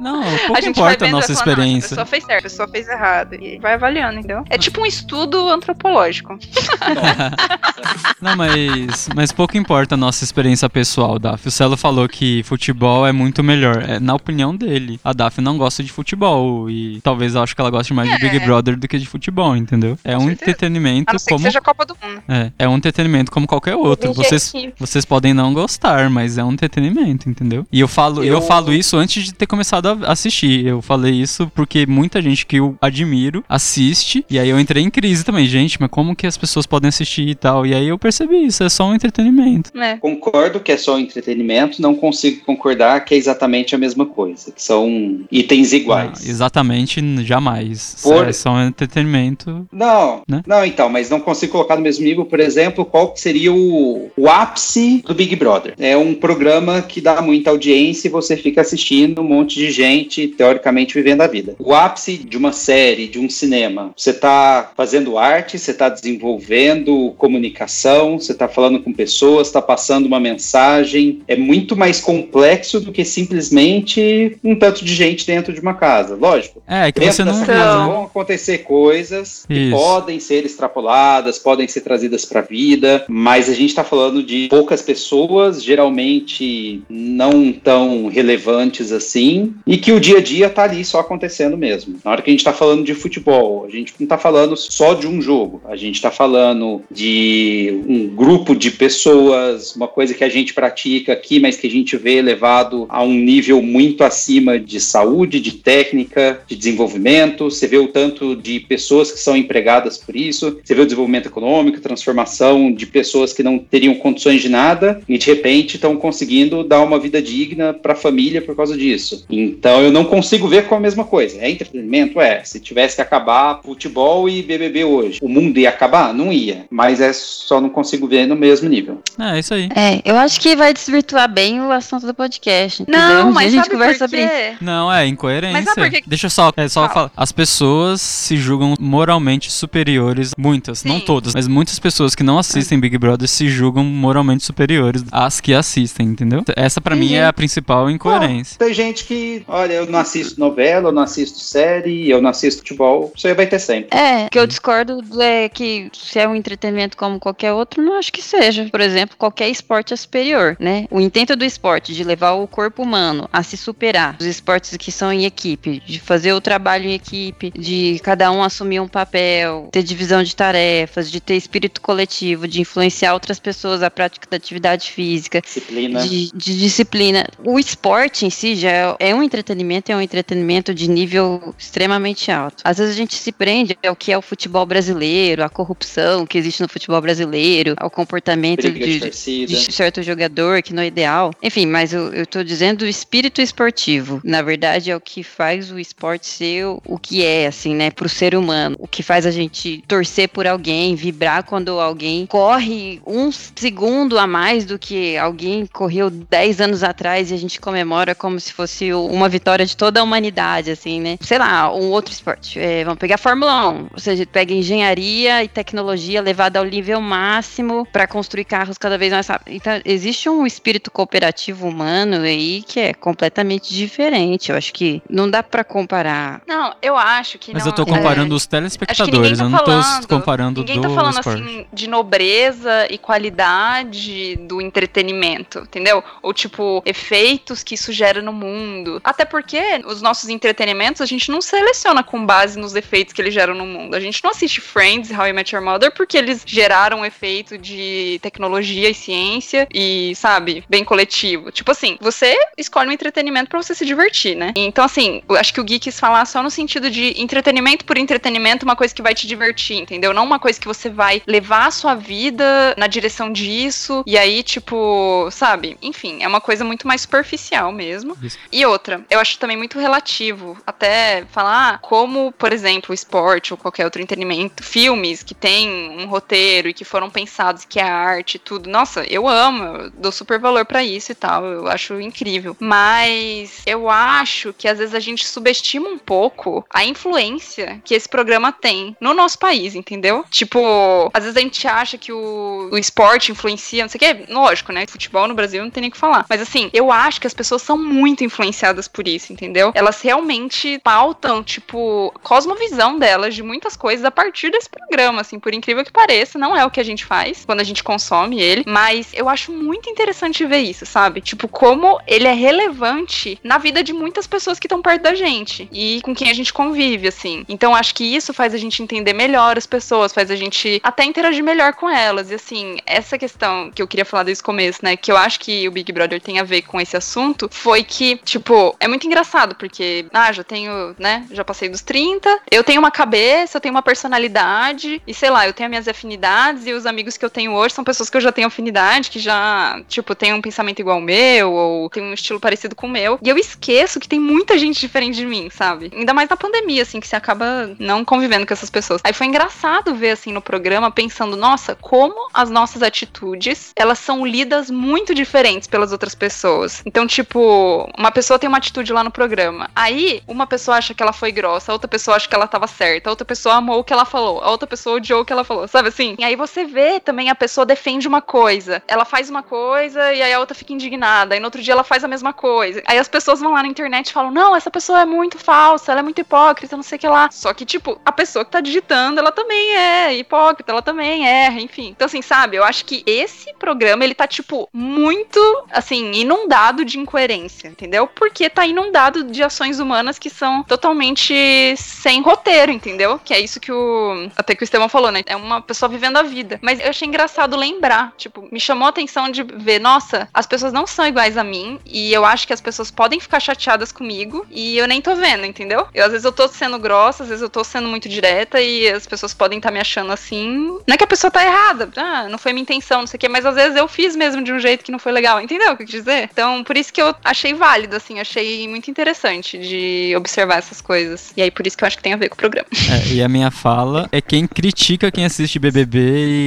Não, a pouco gente importa a nossa "Não, experiência. A pessoa fez certo, a pessoa fez errado. E vai avaliando, entendeu? É tipo um estudo antropológico. Não, mas, mas pouco importa a nossa experiência pessoal, Daf. O Celo falou que futebol é muito melhor. É na opinião dele. A Daf não gosta de futebol e talvez eu acho que ela goste mais de Big É. Brother do que de futebol, entendeu? É Com um certeza. entretenimento A não ser como que seja a Copa do Mundo. é, é um entretenimento como qualquer outro. Vocês vocês podem não gostar, mas é um entretenimento, entendeu? E eu falo, eu... Eu- falo isso antes de ter começado a assistir. Eu falei isso porque muita gente que eu admiro assiste, e aí eu entrei em crise também, gente, mas como que as pessoas podem assistir e tal? E aí eu percebi isso, é só um entretenimento. né? Concordo que é só um entretenimento, não consigo concordar que é exatamente a mesma coisa, que são itens iguais. Não, exatamente, jamais. Por- É só um entretenimento. Não, Né? não, então, mas não consigo colocar no mesmo nível, por exemplo, qual que seria o, o ápice do Big Brother. É um programa que dá muita audiência e você fica assistindo um monte de gente, teoricamente, vivendo a vida. O ápice de uma série, de um cinema, você tá fazendo arte, você tá desenvolvendo comunicação, você tá falando com pessoas, tá passando uma mensagem. É muito mais complexo do que simplesmente um tanto de gente dentro de uma casa. Lógico, É, que Dentro você não casa né? vão acontecer coisas que Isso. podem ser extrapoladas, podem ser trazidas para a vida, mas a gente está falando de poucas pessoas, geralmente não tão relevantes assim, e que o dia a dia tá ali só acontecendo mesmo. Na hora que a gente está falando de futebol, a gente não está falando só de um jogo, a gente está falando de um grupo de pessoas, uma coisa que a gente pratica aqui, mas que a gente vê levado a um nível muito acima de saúde, de técnica, de desenvolvimento. Você vê o tanto de pessoas que são empregadas por isso, você vê o desenvolvimento econômico, transformação de pessoas que não teriam condições de nada e de repente estão conseguindo dar uma vida digna para a família por causa disso. Então eu não consigo ver com a mesma coisa. É entretenimento? É. Se tivesse que acabar futebol e BBB hoje, o mundo ia acabar? Não ia. Mas é só não consigo ver no mesmo nível. É, isso aí. É, eu acho que vai desvirtuar bem o assunto do podcast. Não, Um mas a gente sabe conversa por sobre isso. Não, é incoerência. Mas sabe por que- Deixa eu só, é só Fala. falar. As pessoas se julgam moralmente superiores, muitas, não Sim. todas, mas muitas pessoas que não assistem Big Brother se julgam moralmente superiores às que assistem, entendeu? Essa pra mim é a principal incoerência. Tem gente que, olha, eu não assisto assisto novela, eu não assisto série, eu não assisto futebol. Isso aí vai ter sempre. É, o que eu discordo é que se é um entretenimento como qualquer outro, não acho que seja. Por exemplo, qualquer esporte é superior, né? O intento do esporte de levar o corpo humano a se superar, os esportes que são em equipe, de fazer o trabalho em equipe, de cada um assumir um papel, ter divisão de tarefas, de ter espírito coletivo, de influenciar outras pessoas à prática da atividade física, Disciplina. de, de disciplina. O esporte em si já é, é um entretenimento, é um entretenimento de nível extremamente alto. Às vezes a gente se prende ao que é o futebol brasileiro, a corrupção que existe no futebol brasileiro, ao comportamento de de, de certo jogador que não é ideal. Enfim, mas eu, tô dizendo o espírito esportivo. Na verdade, é o que faz o esporte ser o, o que é, assim, né, pro ser humano. O que faz a gente torcer por alguém, vibrar quando alguém corre um segundo a mais do que alguém correu 10 anos atrás e a gente comemora como se fosse o- uma vitória de toda humanidade, assim, né? Sei lá, um outro esporte. É, vamos pegar a Fórmula 1. Ou seja, pega engenharia e tecnologia levada ao nível máximo para construir carros cada vez mais rápido. Então, existe um espírito cooperativo humano aí que é completamente diferente. Eu acho que não dá para comparar. Não, eu acho que Mas não. eu tô é- comparando os Acho que ninguém telespectadores, tá eu não tô falando, comparando ninguém do tá falando esporte. assim de nobreza e qualidade do entretenimento, entendeu? Ou tipo efeitos que isso gera no mundo. Até porque os nossos entretenimentos a gente não seleciona com base nos efeitos que eles geram no mundo. A gente não assiste Friends, How I Met Your Mother porque eles geraram um efeito de tecnologia e ciência e, sabe, bem coletivo. Tipo assim, você escolhe um entretenimento pra você se divertir, né? Então assim, eu acho que o Gui quis falar só no sentido de entretenimento por entretenimento, uma coisa que vai te divertir, entendeu? Não uma coisa que você vai levar a sua vida na direção disso, e aí, tipo, sabe? Enfim, é uma coisa muito mais superficial mesmo. Isso. E outra, eu acho também muito relativo. Até falar como, por exemplo, o esporte ou qualquer outro entretenimento, filmes que tem um roteiro e que foram pensados, que é arte e tudo. Nossa, eu amo, eu dou super valor pra isso e tal. Eu acho incrível. Mas eu acho que às vezes a gente subestima um pouco a influência que esse programa tem no nosso país, entendeu? Tipo, às vezes a gente acha que o, o esporte influencia, não sei o quê. Lógico, né? Futebol no Brasil não tem nem o que falar. Mas assim, eu acho que as pessoas são muito influenciadas por isso, entendeu? Elas realmente pautam, tipo, cosmovisão delas de muitas coisas a partir desse programa, assim, por incrível que pareça, não é o que a gente faz quando a gente consome ele, mas eu acho muito interessante ver isso, sabe? Tipo, como ele é relevante na vida de muitas pessoas que estão perto da gente e com quem a gente convive, assim. Então, acho que isso faz a gente entender melhor as pessoas, faz a gente até interagir melhor com elas. E assim, essa questão que eu queria falar desde o começo, né, que eu acho que o Big Brother tem a ver com esse assunto, foi que, tipo, é muito engraçado, porque, ah, já tenho, né, já passei dos 30, eu tenho uma cabeça, eu tenho uma personalidade, e sei lá, eu tenho as minhas afinidades, e os amigos que eu tenho hoje são pessoas que eu já tenho afinidade, que já, tipo, têm um pensamento igual ao meu, ou tem um estilo parecido com o meu, e eu esqueço que tem muita gente diferente de mim, sabe? Ainda mais na pandemia, assim, que você acaba não convivendo com essas pessoas. Aí foi engraçado ver, assim, no programa, pensando, nossa, como as nossas atitudes, elas são lidas muito diferentes pelas outras pessoas. Então, tipo, uma pessoa tem uma atitude lá no programa, aí uma pessoa acha que ela foi grossa, a outra pessoa acha que ela tava certa, a outra pessoa amou o que ela falou, a outra pessoa odiou o que ela falou, sabe assim? E aí você vê também a pessoa defende uma coisa, ela faz uma coisa e aí a outra fica indignada, aí no outro dia ela faz a mesma coisa. Aí as pessoas vão lá na internet e falam: Não, essa pessoa é muito falsa, ela é muito hipócrita, não sei o que lá. Só que, tipo, a pessoa que tá digitando, ela também é hipócrita, ela também erra, enfim. Então, assim, sabe, eu acho que esse programa, ele tá, tipo, muito, assim, inundado de incoerência, entendeu? Porque tá inundado de ações humanas que são totalmente sem roteiro, entendeu? Que é isso que o. Até que o Estevão falou, né? É uma pessoa vivendo a vida. Mas eu achei engraçado lembrar, tipo, me chamou a atenção de ver, nossa, as pessoas não são iguais a mim, e eu acho que as pessoas podem ficar chateadas comigo, e eu nem tô vendo, entendeu? Eu, às vezes eu tô sendo grossa, às vezes eu tô sendo muito direta, e as pessoas podem estar me achando assim. Não é que a pessoa tá errada, ah, não foi minha intenção, não sei o quê, mas às vezes eu fiz mesmo de um jeito que não foi legal, entendeu o que eu quis dizer? Então, por isso que eu achei válido, assim, achei muito interessante de observar essas coisas. E aí, por isso que eu acho que tem a ver com o programa. É, e a minha fala é quem critica quem assiste BBB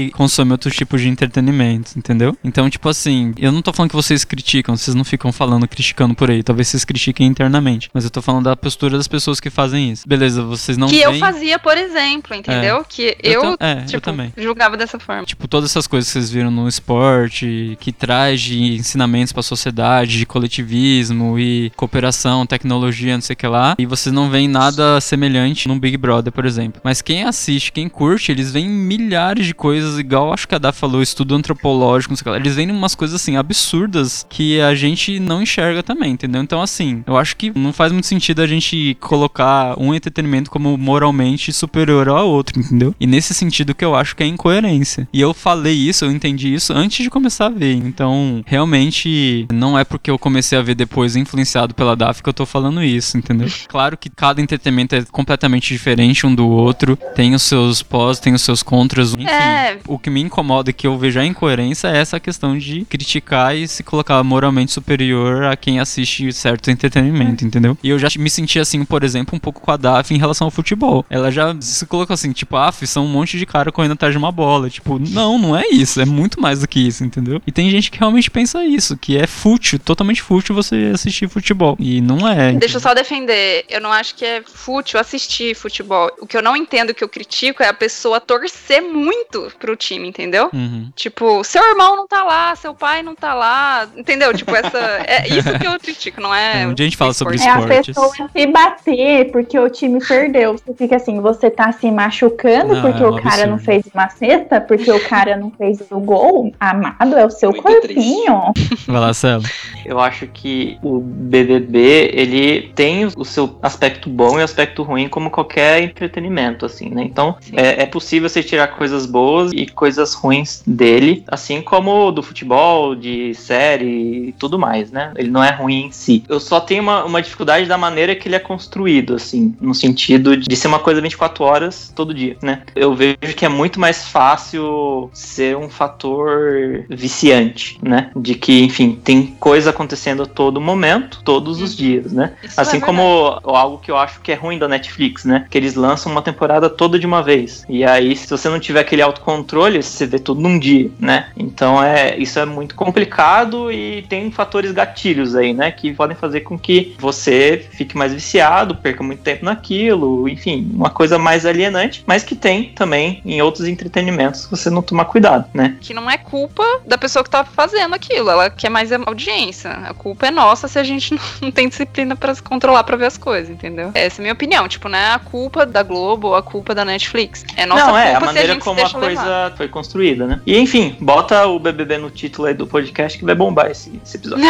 e consome outros tipos de entretenimento, entendeu? Então, tipo assim, eu não tô falando que vocês criticam, vocês não ficam falando, criticando por aí. Talvez vocês critiquem internamente. Mas eu tô falando da postura das pessoas que fazem isso. Beleza, vocês não que eu veem- fazia, por exemplo, entendeu? Que Eu eu, é, eu tipo, também. julgava dessa forma. Tipo, todas essas coisas que vocês viram no esporte, que traz de ensinamentos pra sociedade, de coletivismo e cooperação, tecnologia, não sei o que lá, e vocês não veem nada semelhante num Big Brother, por exemplo. Mas quem assiste, quem curte, eles veem milhares de coisas, igual acho que a Dá falou, estudo antropológico, não sei o que lá. Eles veem umas coisas assim absurdas que a gente não enxerga também, entendeu? Então, assim, eu acho que não faz muito sentido a gente colocar um entretenimento como moralmente superior ao outro, entendeu? E nesse sentido que eu acho que é incoerência. E eu falei isso, eu entendi isso antes de começar a ver. Então, realmente, não é porque eu comecei a ver depois influenciado pela DAF que eu tô falando isso, entendeu? Claro que cada entretenimento é completamente diferente um do outro, tem os seus pós, tem os seus contras, enfim. É. O que me incomoda e que eu vejo a incoerência é essa questão de criticar e se colocar moralmente superior a quem assiste certo entretenimento, entendeu? E eu já me senti assim, por exemplo, um pouco com a DAF em relação ao futebol. Ela já se colocou assim, tipo, ah, são um monte de cara correndo atrás de uma bola. Tipo, não, não é isso, é muito mais do que isso, entendeu? E tem gente que realmente pensa isso, que é fútil, totalmente fútil você assistir futebol. E não é. Deixa eu só defender. Eu não acho que é fútil assistir futebol. O que eu não entendo, que eu critico, é a pessoa torcer muito pro time, entendeu? Uhum. Tipo, seu irmão não tá lá, seu pai não tá lá. Entendeu? Tipo, essa. É isso que eu critico, não é. É, um dia a gente fala sobre É a esportes. pessoa se bater porque o time perdeu. Você fica assim, você tá se machucando Não, porque é um o cara não absurdo. fez uma cesta, porque o cara não fez o gol. Amado, é o seu Muito corpinho. Vai lá, Celo. Eu acho que o BBB, ele tem o seu aspecto bom e aspecto ruim como qualquer entretenimento, assim, né? Então, é, é possível você tirar coisas boas e coisas ruins dele, assim como do futebol, de série e tudo mais, né? Ele não é ruim em si. Eu só tenho uma, uma dificuldade da maneira que ele é construído, assim, no sentido de ser uma coisa 24 horas todo dia, né? Eu vejo que é muito mais fácil ser um fator viciante, né? De que, enfim, tem coisa acontecendo a todo momento, todos os dias, né? Isso Assim é como algo que eu acho que é ruim da Netflix, né? Que eles lançam uma temporada toda de uma vez. E aí, se você não tiver aquele autocontrole, você vê tudo num dia, né? Então é isso é muito complicado e tem fatores gatilhos aí, né? Que podem fazer com que você fique mais viciado, perca muito tempo naquilo, enfim, uma coisa mais alienante, mas que tem também em outros entretenimentos se você não tomar cuidado, né? que não é culpa da pessoa que tá fazendo aquilo, ela quer mais a audiência. A culpa é nossa se a gente não tem disciplina pra se controlar pra ver as coisas, entendeu? Essa é a minha opinião, tipo, não é a culpa da Globo ou a culpa da Netflix. É nossa não, é a culpa a maneira gente como se a coisa levar. foi construída, né? E enfim, bota o BBB no título aí do podcast que vai bombar esse, esse episódio.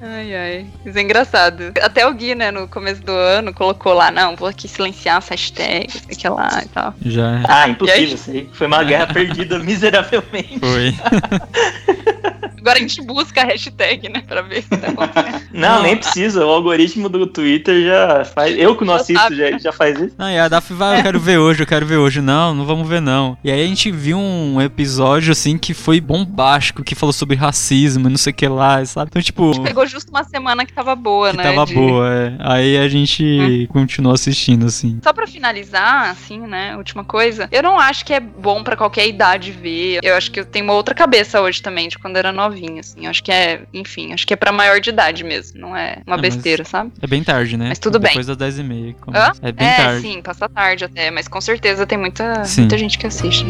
Ai, ai. Isso é engraçado. Até o Gui, né, no começo do ano, colocou lá, não, vou aqui silenciar as hashtags, sei que lá e tal. Já Ah, impossível aí? isso aí. Foi uma guerra perdida miseravelmente. foi. Agora a gente busca a hashtag, né, pra ver o que tá acontecendo. Não, Não, nem precisa. O algoritmo do Twitter já faz. Eu que não Já assisto já, já faz isso. Não, e a Daf vai, eu quero ver hoje, eu quero ver hoje. Não, não vamos ver não. E aí a gente viu um episódio, assim, que foi bombástico, que falou sobre racismo e não sei o que lá, sabe? Então, tipo, Pegou justo uma semana que tava boa, que né? tava de- boa, é. Aí a gente continuou assistindo, assim. Só pra finalizar, assim, né, última coisa, eu não acho que é bom pra qualquer idade ver. Eu acho que eu tenho uma outra cabeça hoje também, de quando eu era novinha, assim. Acho que é, enfim, acho que é pra maior de idade mesmo, não é uma É, bem sabe? É bem tarde, né? Mas tudo bem. Depois das 10 e meia. Hã? É bem é, tarde. sim, passa tarde até, mas com certeza tem muita, Sim. muita gente que assiste.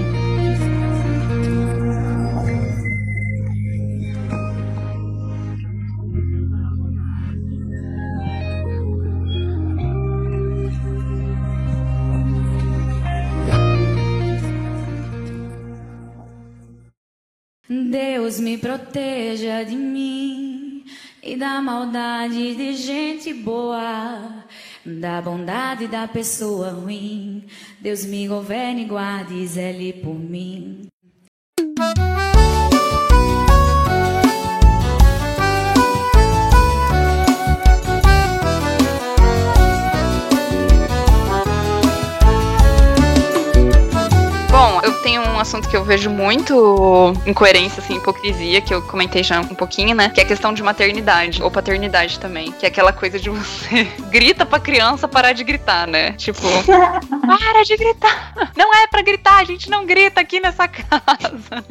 Deus me proteja de mim e da maldade de gente boa, da bondade da pessoa ruim. Deus me governe e guarde, zele por mim. Eu tenho um assunto que eu vejo muito incoerência, assim, hipocrisia, que eu comentei já um pouquinho, né? Que é a questão de maternidade, ou paternidade também. Que é aquela coisa de você grita pra criança parar de gritar, né? Tipo, para de gritar! Não é pra gritar, a gente não grita aqui nessa casa.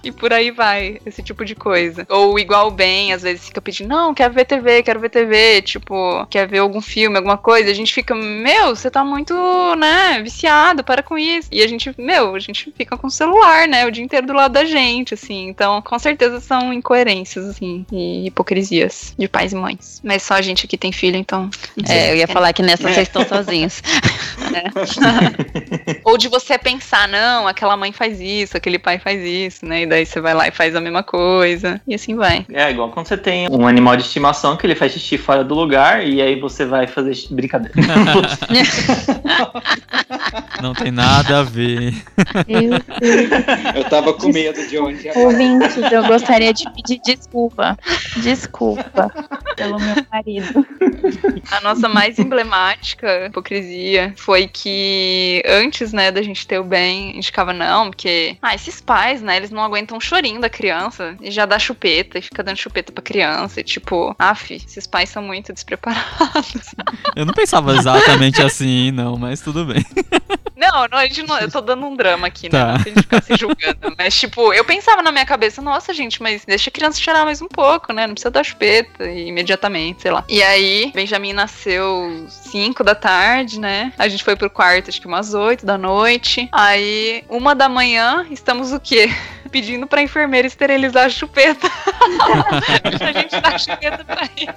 e por aí vai, esse tipo de coisa. Ou igual bem, às vezes fica pedindo, não, quero ver TV, quero ver TV, tipo, quer ver algum filme, alguma coisa, a gente fica, meu, você tá muito, né, viciado, para com isso. E a gente, meu, a gente fica com o celular, né, o dia inteiro do lado da gente, assim. Então, com certeza são incoerências, assim, e hipocrisias de pais e mães. Mas só a gente aqui tem filho, então. É, eu ia falar que nessa vocês estão sozinhos. Ou de você pensar, não, aquela mãe faz isso, aquele pai faz isso, né? E daí você vai lá e faz a mesma coisa. E assim vai. É igual quando você tem um animal de estimação que ele faz xixi fora do lugar e aí você vai fazer xixi- brincadeira. Não tem nada a ver. Eu, Eu tava com medo de onde ia ouvintes, eu gostaria de pedir desculpa. Desculpa pelo meu marido. A nossa mais emblemática hipocrisia foi que antes, né, da gente ter o bem, a gente ficava, não, porque, ah, esses pais, né, eles não aguentam o chorinho da criança e já dá chupeta e fica dando chupeta pra criança. E tipo, af, esses pais são muito despreparados. Eu não pensava exatamente assim, não, mas tudo bem. Não, não, a gente não, eu tô dando um drama aqui, né? Tá. Não gente ficar se julgando. Mas, tipo, eu pensava na minha cabeça, nossa, gente, mas deixa a criança chorar mais um pouco, né? Não precisa dar chupeta e imediatamente, sei lá. E aí, Benjamin nasceu 5 da tarde, né? A gente foi pro quarto, acho que umas 8 da noite. Aí, uma da manhã, estamos o quê? Pedindo pra enfermeira esterilizar a chupeta. a gente dá a chupeta pra ele.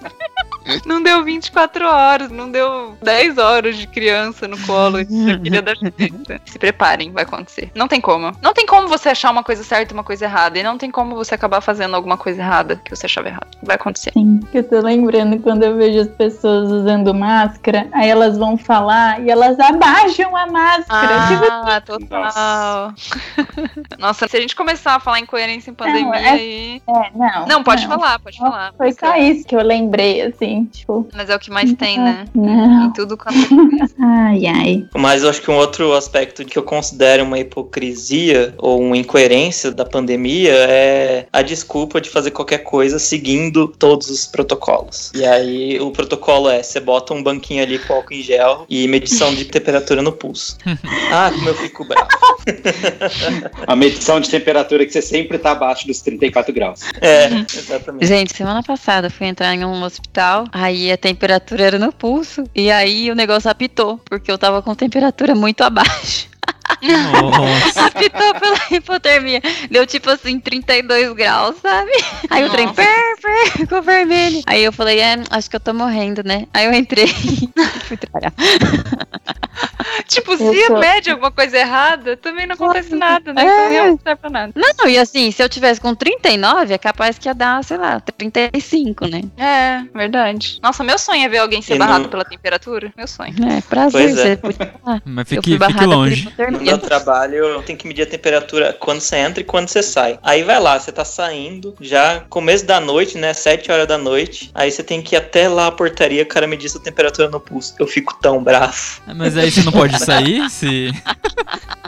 Não deu 24 horas, não deu 10 horas de criança no colo. Eu queria dar chupeta. Se preparem, vai acontecer. Não tem como. Não tem como você achar uma coisa certa e uma coisa errada. E não tem como você acabar fazendo alguma coisa errada que você achava errado. Vai acontecer. Sim, eu tô lembrando quando eu vejo as pessoas usando máscara, aí elas vão falar e elas abaixam a máscara. Tipo, Ah, total. Nossa, se a gente começar a falar em coerência em pandemia Não, é- aí. é, não. Não, pode falar, pode falar. Foi só isso que eu lembrei, assim, tipo. Mas é o que mais tem, né? Não. Em tudo quanto é. Ai, ai. Mas eu acho que um outro aspecto que eu considero uma hipocrisia ou uma incoerência da pandemia é a desculpa de fazer qualquer coisa seguindo todos os protocolos. E aí o protocolo é: você bota um banquinho ali com álcool em gel e medição de temperatura no pulso. Ah, como eu fico bravo. A medição de temperatura que você sempre tá abaixo dos 34 graus. É, exatamente. Gente, semana passada eu fui entrar em um hospital, aí a temperatura era no pulso, e aí o negócio apitou, porque eu tava com temperatura muito abaixo. Nossa. Apitou pela hipotermia. Deu tipo assim, 32 graus, sabe? Aí o trem per, per, ficou vermelho. Aí eu falei, é, acho que eu tô morrendo, né? Aí eu entrei e fui trabalhar. Tipo, se Eu tô- mede alguma coisa errada, também não acontece nada, né? É. Então realmente não serve pra nada. Não, e assim, se eu tivesse com 39, é capaz que ia dar, sei lá, 35, né? É, verdade. Nossa, meu sonho é ver alguém ser E barrado não- pela temperatura. Meu sonho. É, prazer, Pois é. você podia falar. Mas Eu fique, fui fique longe. No meu trabalho, eu tenho que medir a temperatura quando você entra e quando você sai. Aí vai lá, você tá saindo, já começo da noite, né? 7 horas da noite. Aí você tem que ir até lá a portaria, o cara medir sua temperatura no pulso. Eu fico tão bravo. Mas aí você não pode sair? Se...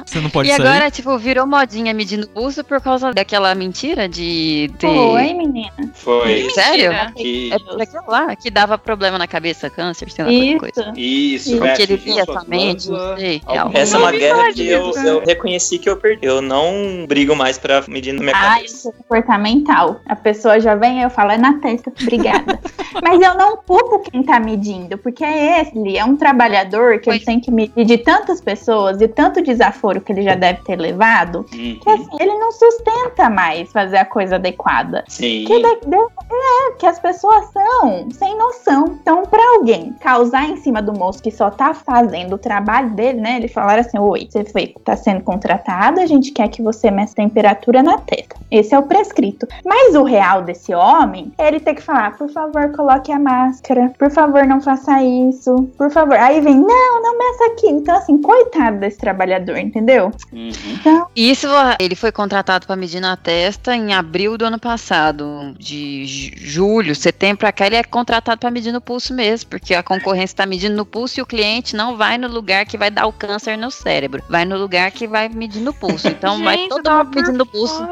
Você não pode E sair? agora, tipo, virou modinha medindo pulso por causa daquela mentira de ter. Oi, menina. Foi. Sério? Que... É por aquilo lá que dava problema na cabeça, câncer, sei lá, qualquer coisa. Isso, Isso. Porque ele via sua mente, não glândulas. sei. Essa é uma guerra que eu, eu reconheci que eu perdi. Eu não brigo mais pra medir na minha Ah, cabeça. isso é comportamental. A pessoa já vem e eu falo, é na testa, obrigada. Mas eu não culpo quem tá medindo, porque é ele, é um trabalhador que ele Pois. tem que medir de tantas pessoas e tanto desaforo que ele já deve ter levado, que Uhum. assim, ele não sustenta mais fazer a coisa adequada. Sim. Que, de- de- é, que as pessoas são sem noção. Então, pra alguém causar em cima do moço que só tá fazendo o trabalho dele, né? Ele falar assim: Oi, você foi, tá sendo contratado, a gente quer que você meça temperatura na testa. Esse é o prescrito. Mas o real desse homem é ele ter que falar: Por favor, coloque a máscara. Por favor, não faça isso. Por favor. Aí vem: Não, não meça aqui. Então, assim, coitado desse trabalhador, entendeu? Uhum. Isso, ele foi contratado para medir na testa em abril do ano passado, de ju- julho, setembro pra cá, ele é contratado pra medir no pulso mesmo, porque a concorrência tá medindo no pulso e o cliente não vai no lugar que vai dar o câncer no cérebro, vai no lugar que vai medir no pulso. Então vai Gente, eu todo mundo medindo no pulso.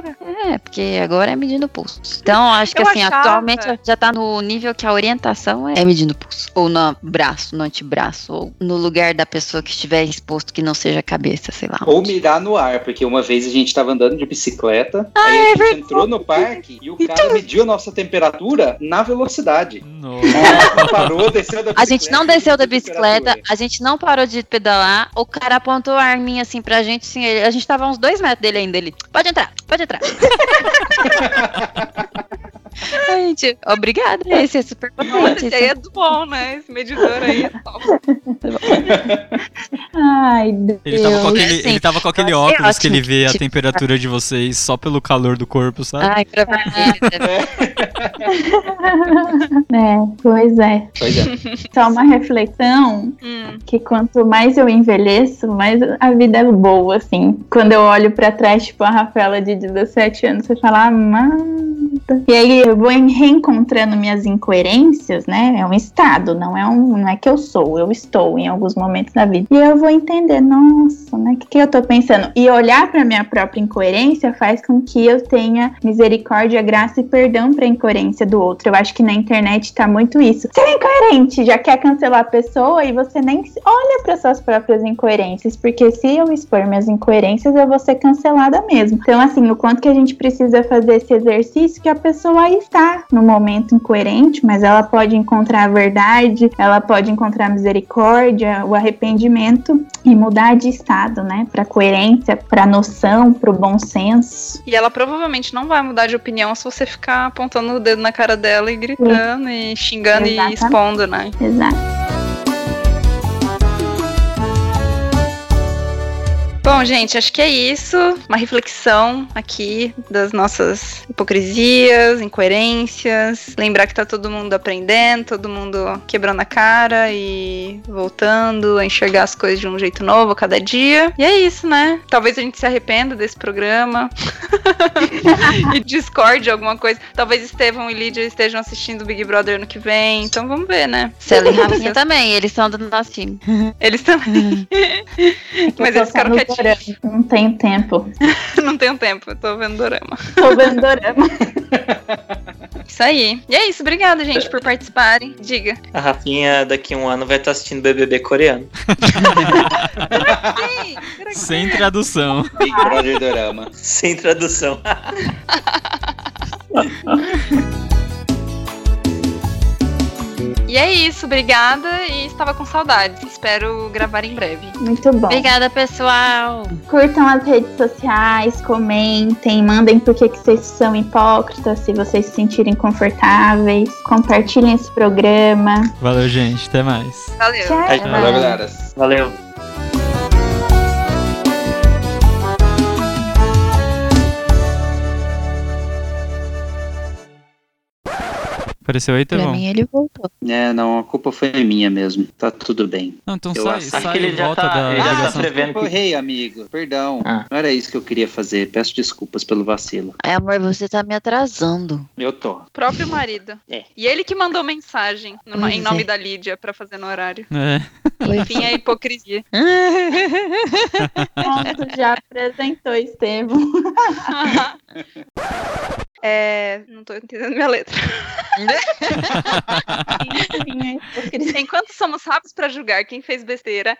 É, porque agora é medindo pulso. Então, acho que Eu assim, achava. atualmente já tá no nível que a orientação é medindo pulso. Ou no braço, no antebraço, ou no lugar da pessoa que estiver exposto que não seja a cabeça, sei lá. Ou onde. mirar no ar, porque uma vez a gente tava andando de bicicleta, aí a gente entrou no parque e o cara mediu a nossa temperatura na velocidade. Nossa. Parou, desceu da bicicleta. A gente não desceu da bicicleta, temperatura. a gente não parou de pedalar. O cara apontou a arminha assim pra gente, assim, a gente tava uns dois metros dele ainda. Ele, pode entrar, pode entrar. a gente, obrigada, esse é super Nossa, potente. esse aí é do bom, né? Esse medidor aí é top. Ai, Deus. Ele tava com aquele, Assim, ele tava com aquele óculos acho que ele vê a que- temperatura de vocês só pelo calor do corpo, sabe? Ai, pra ver. É, pois é. Pois é. Só uma reflexão Hum. que quanto mais eu envelheço, mais a vida é boa, assim. Quando eu olho pra trás, tipo, a Rafaela de 17 anos, você fala, amada. E aí eu vou reencontrando minhas incoerências, né? É um estado, não é, um, não é que eu sou, eu estou em alguns momentos da vida. E eu vou entender, nossa, né? O que, que eu tô pensando? E olhar pra minha própria incoerência faz com que eu tenha misericórdia, graça e perdão pra incoerência do outro. Eu acho que na internet tá muito isso. Você é incoerente, já quer cancelar a pessoa e você nem olha para suas próprias incoerências, porque se eu expor minhas incoerências, eu vou ser cancelada mesmo. Então, assim, o quanto que a gente precisa fazer esse exercício que a pessoa está no momento incoerente, mas ela pode encontrar a verdade, ela pode encontrar a misericórdia, o arrependimento e mudar de estado, né? Para coerência, para noção, para o bom senso. E ela provavelmente não vai mudar de opinião se você ficar apontando o dedo na cara dela e gritando e xingando Exatamente. e expondo, né? Exato. Bom, gente, acho que é isso. Uma reflexão aqui das nossas hipocrisias, incoerências. Lembrar que tá todo mundo aprendendo, todo mundo quebrando a cara e voltando a enxergar as coisas de um jeito novo a cada dia. E é isso, né? Talvez a gente se arrependa desse programa e discorde alguma coisa. Talvez Estevão e Lídia estejam assistindo o Big Brother ano que vem. Então vamos ver, né? Celo e Rafinha também, eles são do nosso time. Eles também. Mas Eu eles ficaram quietinhos. Dorama, Não tenho tempo. Não tenho tempo, eu tô vendo dorama. Tô vendo dorama. Isso aí. E é isso, obrigada, gente, por participarem. Diga. A Rafinha daqui a um ano vai estar assistindo BBB coreano. Sem tradução. Big Brother Dorama. Sem tradução. E é isso, obrigada e estava com saudades. Espero gravar em breve. Muito bom. Obrigada, pessoal. Curtam as redes sociais, comentem, mandem por que vocês são hipócritas, se vocês se sentirem confortáveis. Compartilhem esse programa. Valeu, gente. Até mais. Valeu. Tchau. Valeu, galera. Valeu. Apareceu aí, Pra Tevão? mim, ele voltou. É, não, a culpa foi minha mesmo. Tá tudo bem. Não, então Eu sai, acho sai que ele e já volta tá- da ele já tá prevendo que- Errei, amigo. Perdão. Ah. Não era isso que eu queria fazer. Peço desculpas pelo vacilo. Ai, amor, você tá me atrasando. Eu tô. Próprio marido. É. E ele que mandou mensagem em nome é. da Lídia pra fazer no horário. É. Enfim, é hipocrisia. Pronto, já apresentou, Estevam. É, não tô entendendo minha letra. Enquanto somos rápidos pra julgar quem fez besteira,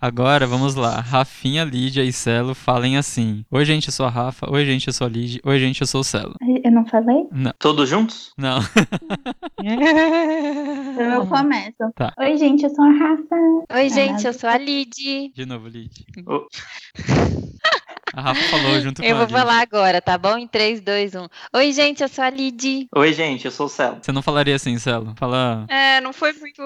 Agora, vamos lá. Rafinha, Lídia e Celo falem assim. Oi, gente, eu sou a Rafa. Oi, gente, eu sou a Lídia. Oi, gente, eu sou o Celo. Eu não falei? Não, Todos juntos? não. Então eu começo. Tá. Oi, gente, eu sou a Rafa. Oi, gente, eu sou a Lid. De novo, Lídia. Oh. A Rafa falou junto com Eu vou falar agora, tá bom? Em 3, 2, 1. Oi, gente, eu sou a Lid. Oi, gente, eu sou o Celo. Você não falaria assim, Celo. Fala. é, não foi muito.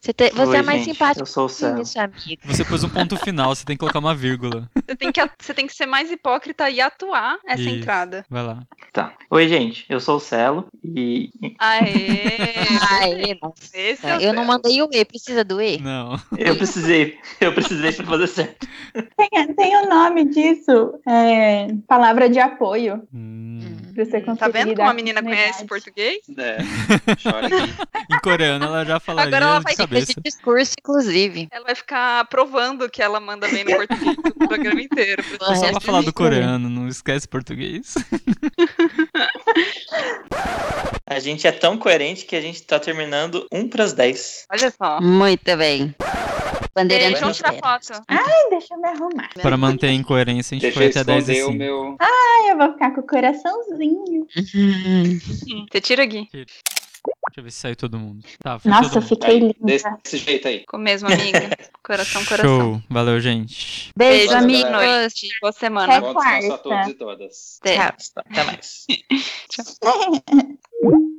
Você, te- você Oi, é mais gente, simpático Eu sou o Celo. Você pôs um ponto final, você tem que colocar uma vírgula. Você tem que, você tem que ser mais hipócrita e atuar essa Isso. entrada. Vai lá. Tá. Oi, gente, eu sou o Celo e. Aê! Aê, nossa. Esse é o Eu não mandei o E, precisa do E? Não. Eu precisei. Eu precisei pra fazer certo. Tem, tem o nome disso. É, palavra de apoio. Hum. Hum. Pra você conseguir Tá vendo como a menina conhece português? É, chora aqui. Em coreano ela já falaria Agora ela vai ter cabeça. discurso, inclusive. Ela vai ficar provando que ela manda bem no português o programa inteiro. Só pra falar do coreano, não esquece português. A gente é tão coerente que a gente tá terminando um pras 10. Olha só. Muito bem. Bandeirante Beijo, vamos tirar foto. Ai, deixa eu me arrumar. Para manter a incoerência, a gente Deixa foi eu até 10 e esconder o 5. meu. Ai, eu vou ficar com o coraçãozinho. Uhum. Você tira aqui. Deixa eu ver se saiu todo mundo. Tá, foi Nossa, todo eu mundo. fiquei linda. Desse, jeito aí. Com mesmo, amiga. Coração, coração. Show. Valeu, gente. Beijo, Beijo, amigos. Boa semana. É Bom descanso a quarta. todos e todas. Até. Até mais. Tchau.